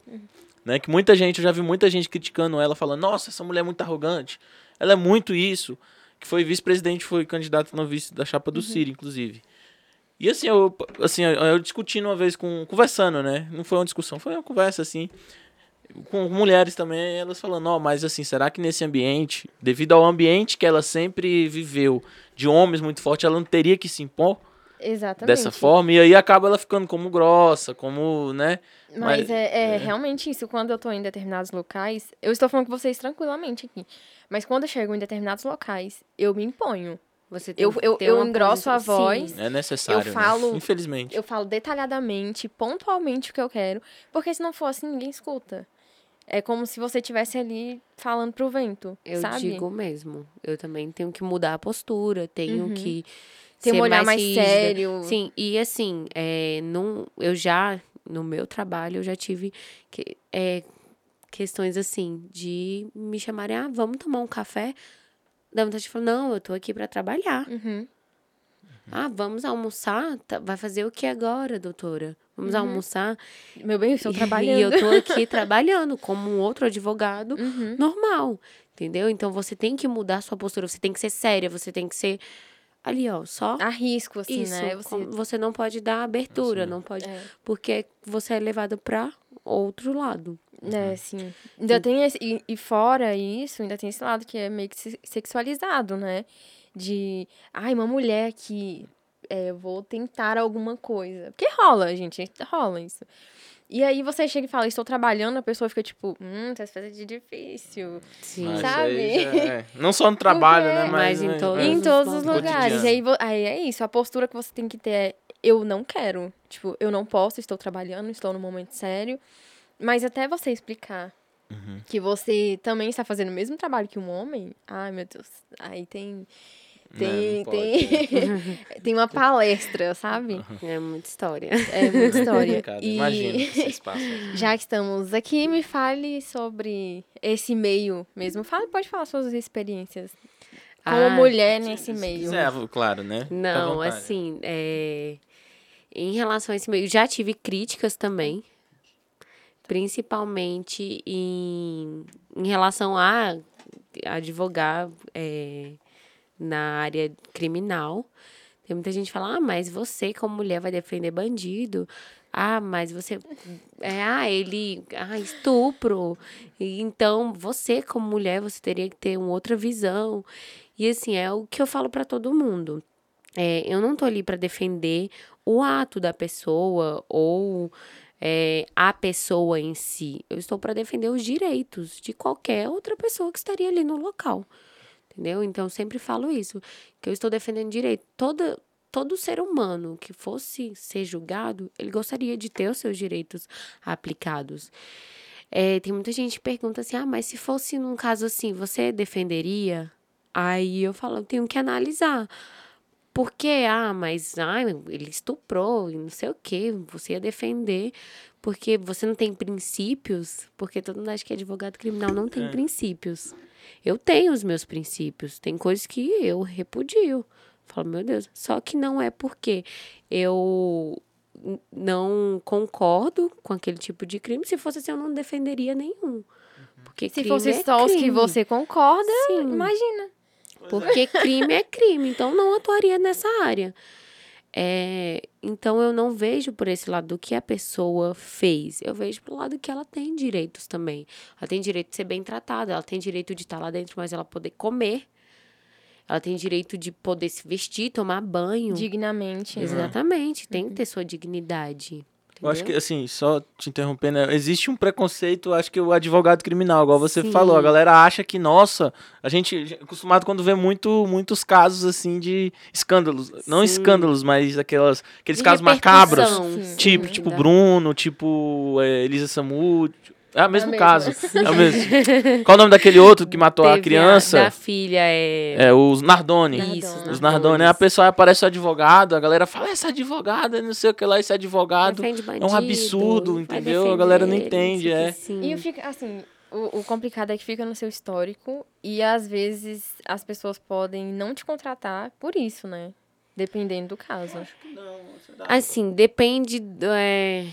né? Que muita gente, eu já vi muita gente criticando ela, falando, nossa, essa mulher é muito arrogante, ela é muito isso. Que foi vice-presidente, foi candidato no vice da chapa do Ciro, inclusive. E assim, eu, assim, eu, eu discutindo uma vez com. conversando, né? Não foi uma discussão, foi uma conversa assim. Com mulheres também, elas falando, ó, mas assim, será que nesse ambiente, devido ao ambiente que ela sempre viveu, de homens muito fortes, ela não teria que se impor? Exatamente. dessa forma, e aí acaba ela ficando como grossa, como, né? Mas, Mas- é, é é. realmente isso. Quando eu tô em determinados locais, eu estou falando com vocês tranquilamente aqui. Mas quando eu chego em determinados locais, eu me imponho. Você tem, Eu- eu- tem eu engrosso a voz. Sim. É necessário. Eu falo- né? Infelizmente. Eu falo detalhadamente, pontualmente o que eu quero, porque se não for assim, ninguém escuta. É como se você estivesse ali falando pro vento, Eu sabe? digo mesmo. Eu também tenho que mudar a postura, tenho Uhum. que. Tem um olhar mais rígida. sério. Sim, e assim, é, num, eu já, no meu trabalho, eu já tive que, é, questões assim, de me chamarem, ah, vamos tomar um café? Da vontade de falar, não, eu tô aqui pra trabalhar. Uhum. Ah, vamos almoçar? Tá- vai fazer o que agora, doutora? Vamos Uhum. almoçar? Meu bem, eu estou E- trabalhando. E eu tô aqui trabalhando como um outro advogado Uhum. normal, entendeu? Então você tem que mudar sua postura, você tem que ser séria, você tem que ser ali, ó, só Arrisco, assim, isso. né? Você... Você não pode dar abertura, Assim. não pode, É. porque você é levado pra outro lado. É, sim. Ainda tem esse, e, e fora isso, ainda tem esse lado que é meio que se- sexualizado, né? De, ai, uma mulher que é, eu vou tentar alguma coisa. Porque rola, gente, rola isso. E aí você chega e fala, estou trabalhando, a pessoa fica tipo, hum, tá fazendo de difícil. Sim. Mas sabe? aí já é. Não só no trabalho, Porque- né? Mas, Mas em né, todos é. em os todos os modos. lugares. E aí, aí é isso, a postura que você tem que ter é, eu não quero. Tipo, eu não posso, estou trabalhando, estou num momento sério. Mas até você explicar Uhum. que você também está fazendo o mesmo trabalho que um homem, ai meu Deus, aí tem tem Não, não pode, tem, tem uma palestra, sabe? É muita história. É muita história. E Imagina o que vocês passam. já que estamos aqui, me fale sobre esse meio mesmo. Fale, pode falar suas experiências como Ah, mulher nesse Se meio. quiser, claro, né? Não, assim, é, em relação a esse meio, já tive críticas também, principalmente em, em relação a advogar é, na área criminal. Tem muita gente que fala, ah, mas você como mulher vai defender bandido. Ah, mas você. É, ah, ele. Ah, estupro. Então, você como mulher, você teria que ter uma outra visão. E assim, é o que eu falo para todo mundo. É, eu não tô ali para defender o ato da pessoa ou é, a pessoa em si. Eu estou para defender os direitos de qualquer outra pessoa que estaria ali no local. Entendeu? Então, eu sempre falo isso, que eu estou defendendo direito. Toda, todo ser humano que fosse ser julgado, ele gostaria de ter os seus direitos aplicados. É, tem muita gente que pergunta assim, ah, mas se fosse num caso assim, você defenderia? Aí eu falo, eu tenho que analisar. Por quê? Ah, mas ah, ele estuprou e não sei o quê. Você ia defender porque você não tem princípios? Porque todo mundo acha que advogado criminal não tem É. princípios. Eu tenho os meus princípios. Tem coisas que eu repudio. Falo, meu Deus. Só que não é porque eu não concordo com aquele tipo de crime. Se fosse assim, eu não defenderia nenhum. Porque Se crime fosse é só os que crime. você concorda, Sim. imagina. Porque crime é crime, então não atuaria nessa área. É, então eu não vejo por esse lado do que a pessoa fez. Eu vejo pelo lado que ela tem direitos também. Ela tem direito de ser bem tratada, ela tem direito de estar lá dentro, mas ela poder comer. Ela tem direito de poder se vestir, tomar banho. Dignamente. né? Exatamente, tem que ter sua dignidade. Eu acho que, entendeu? assim, só te interrompendo, existe um preconceito, acho que o advogado criminal, igual você Sim. falou, a galera acha que, nossa, a gente é acostumado quando vê muito, muitos casos, assim, de escândalos. Não Sim. escândalos, mas aquelas, aqueles De casos macabros. Sim. Tipo, sim, tipo da- Bruno, tipo é, Elisa Samu. É o mesmo caso. É o mesmo. Qual o nome daquele outro que matou a Teve criança? da filha é. É, os Nardoni. Nardoni. Isso, Os Nardoni. Aí a pessoa aparece o advogado, a galera fala, essa advogada, não sei o que lá, esse advogado. Defende é um bandido, absurdo, entendeu? A galera não entende, é. E eu fico, assim, O, o complicado é que fica no seu histórico e às vezes as pessoas podem não te contratar por isso, né? Dependendo do caso. Acho que não. Assim, depende. do- é,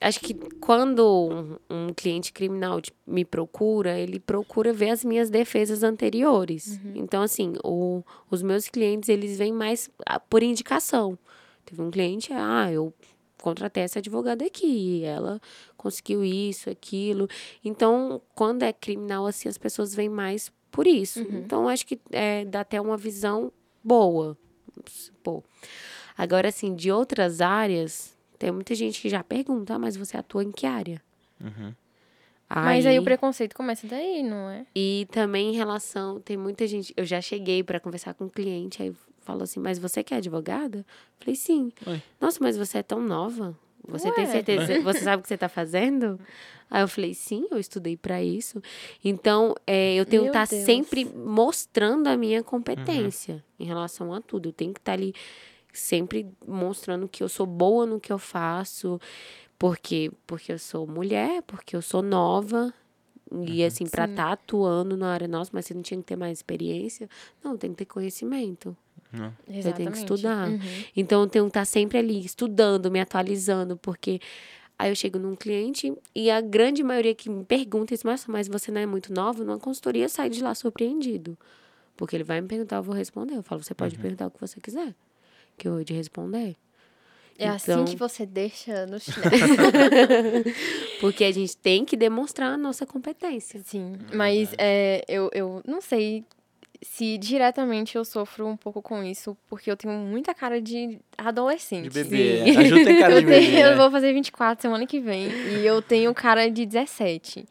acho que quando um, um cliente criminal me procura, ele procura ver as minhas defesas anteriores. Então, assim, o- os meus clientes, eles vêm mais ah, por indicação. Teve um cliente, ah, eu contratei essa advogada aqui, ela conseguiu isso, aquilo. Então, quando é criminal, assim, as pessoas vêm mais por isso. Então, acho que é, dá até uma visão boa. Pô. Agora, assim, de outras áreas, tem muita gente que já pergunta, ah, mas você atua em que área? Uhum. Mas aí o preconceito começa daí, não é? E também em relação, tem muita gente, eu já cheguei para conversar com um cliente, aí falou assim, mas você que é advogada? Falei, sim. Oi. Nossa, mas você é tão nova? Você tem Ué. certeza? Você sabe o que você tá fazendo? Aí eu falei, sim, eu estudei para isso. Então, é, eu tenho que estar Deus. sempre mostrando a minha competência em relação a tudo. Eu tenho que estar ali sempre mostrando que eu sou boa no que eu faço. Porque, porque eu sou mulher, porque eu sou nova. E assim, pra Sim. estar atuando na área nossa, mas você não tinha que ter mais experiência. Não, tem que ter conhecimento. Não. Eu tenho que estudar. Uhum. Então, eu tenho que estar sempre ali, estudando, me atualizando, porque aí eu chego num cliente e a grande maioria que me pergunta isso, mas, mas você não é muito nova, numa consultoria sai de lá surpreendido. Porque ele vai me perguntar, eu vou responder. Eu falo, você pode perguntar o que você quiser, que eu vou te responder. É assim Então- que você deixa no chinelo. Porque a gente tem que demonstrar a nossa competência. Sim, mas é, eu, eu não sei se diretamente eu sofro um pouco com isso, porque eu tenho muita cara de adolescente. De bebê. É. A Ju tem cara eu, de bebê. tenho, eu é. vou fazer 24 semana que vem e eu tenho cara de 17.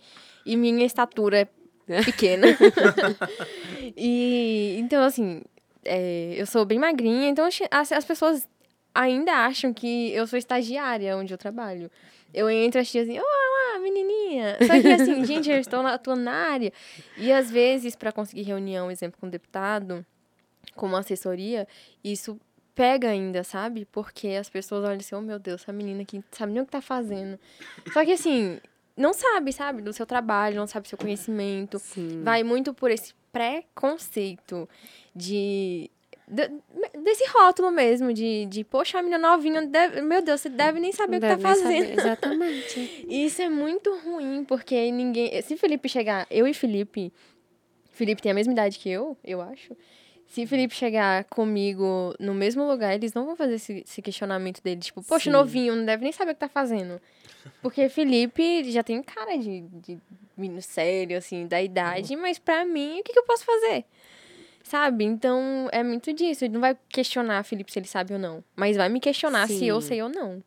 E minha estatura é pequena. e então, assim, é, eu sou bem magrinha, então as, as pessoas ainda acham que eu sou estagiária onde eu trabalho. Eu entro as tias assim, olá, menininha. Só que assim, gente, eu estou na, atuando na área. E às vezes, para conseguir reunião, exemplo, com um deputado, com uma assessoria, isso pega ainda, sabe? Porque as pessoas olham assim, oh meu Deus, essa menina aqui sabe nem o que tá fazendo. Só que assim, não sabe, sabe? Do seu trabalho, não sabe do seu conhecimento. Sim. Vai muito por esse preconceito de. de- desse rótulo mesmo, de, de poxa, a menina novinha, deve- meu Deus, você deve nem saber o que tá Deve fazendo. saber, Exatamente. Isso é muito ruim, porque ninguém. Se Felipe chegar, eu e Felipe. Felipe tem a mesma idade que eu, eu acho. Se Felipe chegar comigo no mesmo lugar, eles não vão fazer esse, esse questionamento dele, tipo, poxa, Sim. novinho, não deve nem saber o que tá fazendo. Porque Felipe já tem cara de, de menino sério, assim, da idade, mas pra mim, o que, que eu posso fazer? Sabe? Então, é muito disso. Ele não vai questionar Felipe se ele sabe ou não, mas vai me questionar se eu Sim. sei ou não.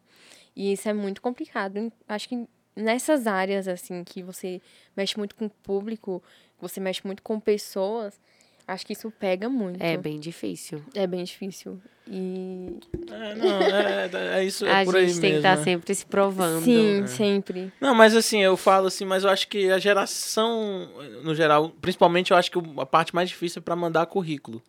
E isso é muito complicado. Acho que nessas áreas, assim, que você mexe muito com o público, você mexe muito com pessoas, acho que isso pega muito. É bem difícil. É bem difícil. E. É, não, é, é isso, é a por aí gente tem que mesmo. estar né? sempre se provando. Sim, sempre. Não, mas assim, eu falo assim, mas eu acho que a geração, no geral, principalmente eu acho que a parte mais difícil é para mandar currículo.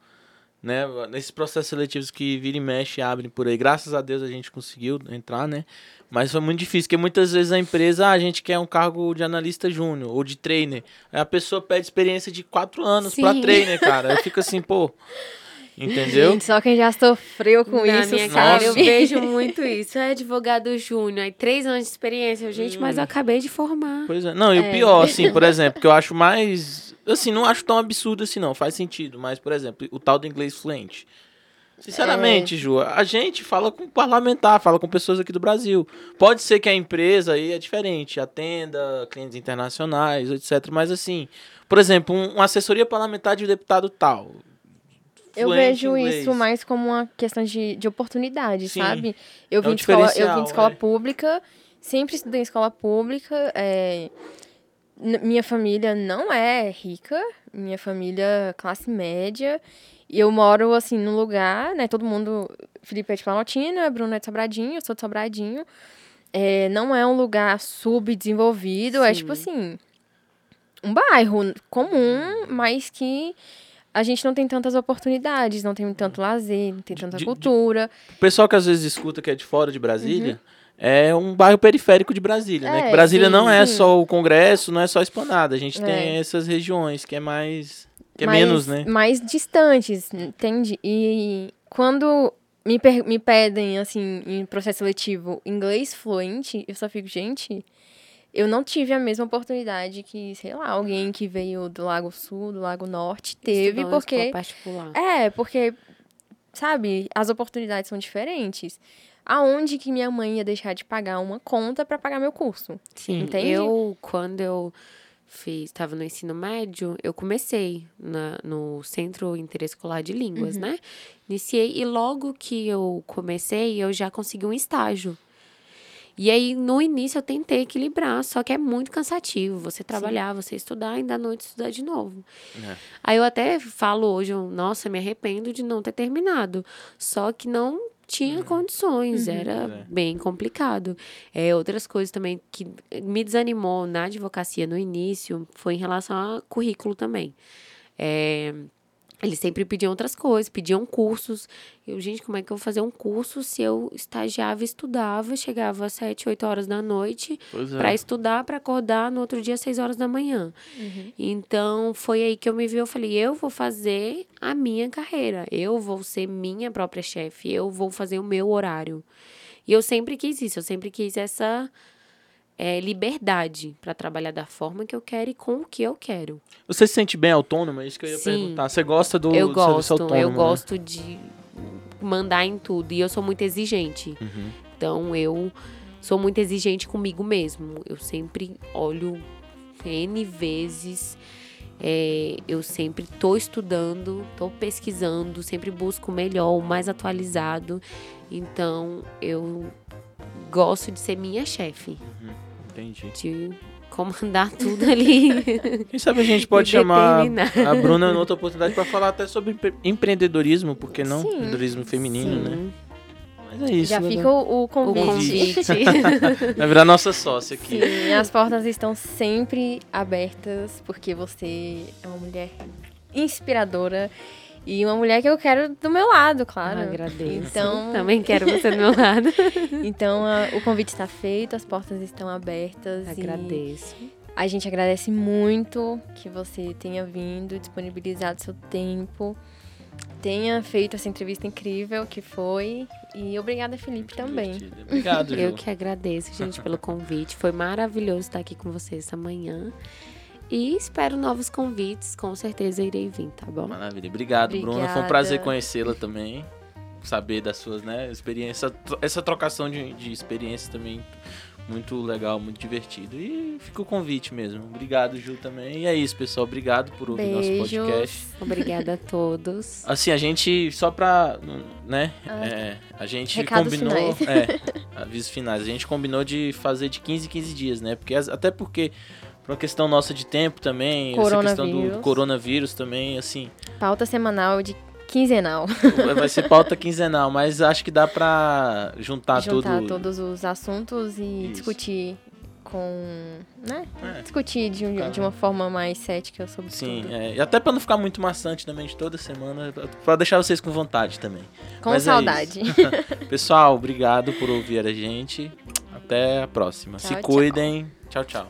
Né? Nesses processos seletivos que vira e mexe abrem por aí. Graças a Deus a gente conseguiu entrar, né? Mas foi muito difícil, porque muitas vezes a empresa, ah, a gente quer um cargo de analista júnior ou de trainer. Aí a pessoa pede experiência de quatro anos pra Sim. trainer, cara. Eu fico assim, pô. Entendeu? Gente, só quem já sofreu com Na isso minha cara, eu vejo muito isso. É advogado júnior, aí três anos de experiência. Gente, mas eu acabei de formar. Pois é. Não, e o É. pior, assim, por exemplo, que eu acho mais. Assim, não acho tão absurdo assim, não. Faz sentido. Mas, por exemplo, o tal do inglês fluente. Sinceramente, Ju, a gente fala com parlamentar, fala com pessoas aqui do Brasil. Pode ser que a empresa aí é diferente, atenda clientes internacionais, etc. Mas, assim, por exemplo, um- uma assessoria parlamentar de deputado tal. Eu vejo inglês. isso mais como uma questão de, de oportunidade, Sim. sabe? Eu É vim, um de escola, eu vim de escola é. pública, sempre estudei em escola pública. é, minha família não é rica, minha família é classe média. E eu moro, assim, num lugar, né? Todo mundo... Felipe é de Planaltina, Bruno é de Sobradinho, eu sou de Sobradinho. É, não é um lugar subdesenvolvido, é Sim. tipo assim... Um bairro comum, mas que a gente não tem tantas oportunidades, não tem tanto lazer, não tem tanta de- de- cultura. O pessoal que às vezes escuta que é de fora de Brasília, é um bairro periférico de Brasília, né? É, Que Brasília sim, não é sim. só o Congresso, não é só a Esplanada. A gente É. tem essas regiões que é mais. que é mais, menos, né? Mais distantes, entende? E quando me, per- me pedem, assim, em processo seletivo, inglês fluente, eu só fico, gente, eu não tive a mesma oportunidade que, sei lá, alguém que veio do Lago Sul, do Lago Norte, teve, porque... particular. É, porque, sabe, as oportunidades são diferentes. Aonde que minha mãe ia deixar de pagar uma conta pra pagar meu curso? Sim, Entende? eu, quando eu fiz, estava no ensino médio, eu comecei na, no Centro Interescolar de Línguas, Uhum. né? Iniciei e logo que eu comecei, eu já consegui um estágio. E aí, no início, eu tentei equilibrar, só que é muito cansativo. Você trabalhar, você estudar, ainda à noite estudar de novo. É. Aí eu até falo hoje, nossa, me arrependo de não ter terminado. Só que não tinha condições, era É. bem complicado. É, outras coisas também que me desanimou na advocacia no início foi em relação a currículo também. É, eles sempre pediam outras coisas, pediam cursos. Eu, gente, como é que eu vou fazer um curso se eu estagiava e estudava, chegava às 7, 8 horas da noite é. para estudar, para acordar no outro dia às 6 horas da manhã. Então, foi aí que eu me vi, eu falei, eu vou fazer a minha carreira, eu vou ser minha própria chefe, eu vou fazer o meu horário. E eu sempre quis isso, eu sempre quis essa é, liberdade para trabalhar da forma que eu quero e com o que eu quero. Você se sente bem autônoma? É isso que eu ia Sim. perguntar. Você gosta do eu gosto, autônomo, eu né? gosto de mandar em tudo e eu sou muito exigente. Uhum. Então eu sou muito exigente comigo mesmo. Eu sempre olho N vezes. é, eu sempre tô estudando, tô pesquisando, sempre busco o melhor, o mais atualizado. Então eu gosto de ser minha chefe, Entendi. de comandar tudo ali. Quem sabe a gente pode chamar a Bruna em outra oportunidade para falar até sobre empre- empreendedorismo, porque não? Sim. Empreendedorismo feminino, né? Sim, Mas é isso. Já né? fica o, o convite. Vai virar nossa sócia aqui. Sim, as portas estão sempre abertas, porque você é uma mulher inspiradora e uma mulher que eu quero do meu lado, claro. Agradeço. Então- Também quero você do meu lado. Então, a- o convite está feito, as portas estão abertas. e Agradeço. a gente agradece muito que você tenha vindo, disponibilizado seu tempo, tenha feito essa entrevista incrível que foi. E obrigada, Felipe, também. Divertido. Obrigado, Ju. Eu que agradeço, gente, pelo convite. Foi maravilhoso estar aqui com vocês essa manhã. E espero novos convites. Com certeza irei vir, tá bom? Maravilha. Obrigado, Bruna. Foi um Obrigada. prazer conhecê-la também. Saber das suas, né, experiências. Essa trocação de, de experiências também muito legal, muito divertido. E fica o convite mesmo. Obrigado, Ju, também. E é isso, pessoal. Obrigado por ouvir nosso podcast. Beijos. Obrigada a todos. Assim, a gente, só pra, né, Ah, é, a gente Recados combinou, finais. é, avisos finais, a gente combinou de fazer de 15 em 15 dias, né, porque, até porque, por uma questão nossa de tempo também, essa questão do Coronavírus. coronavírus também, assim, Pauta semanal de quinzenal. vai ser pauta quinzenal, mas acho que dá pra juntar, Juntar tudo. todos os assuntos e Isso. discutir com. né? É. Discutir de, um- de uma forma mais cética sobre Sim, tudo. é, e até pra não ficar muito maçante também de toda semana, pra deixar vocês com vontade também. Com Mas é saudade. Pessoal, obrigado por ouvir a gente. Até a próxima. Tchau, Se tchau. cuidem. tchau. tchau.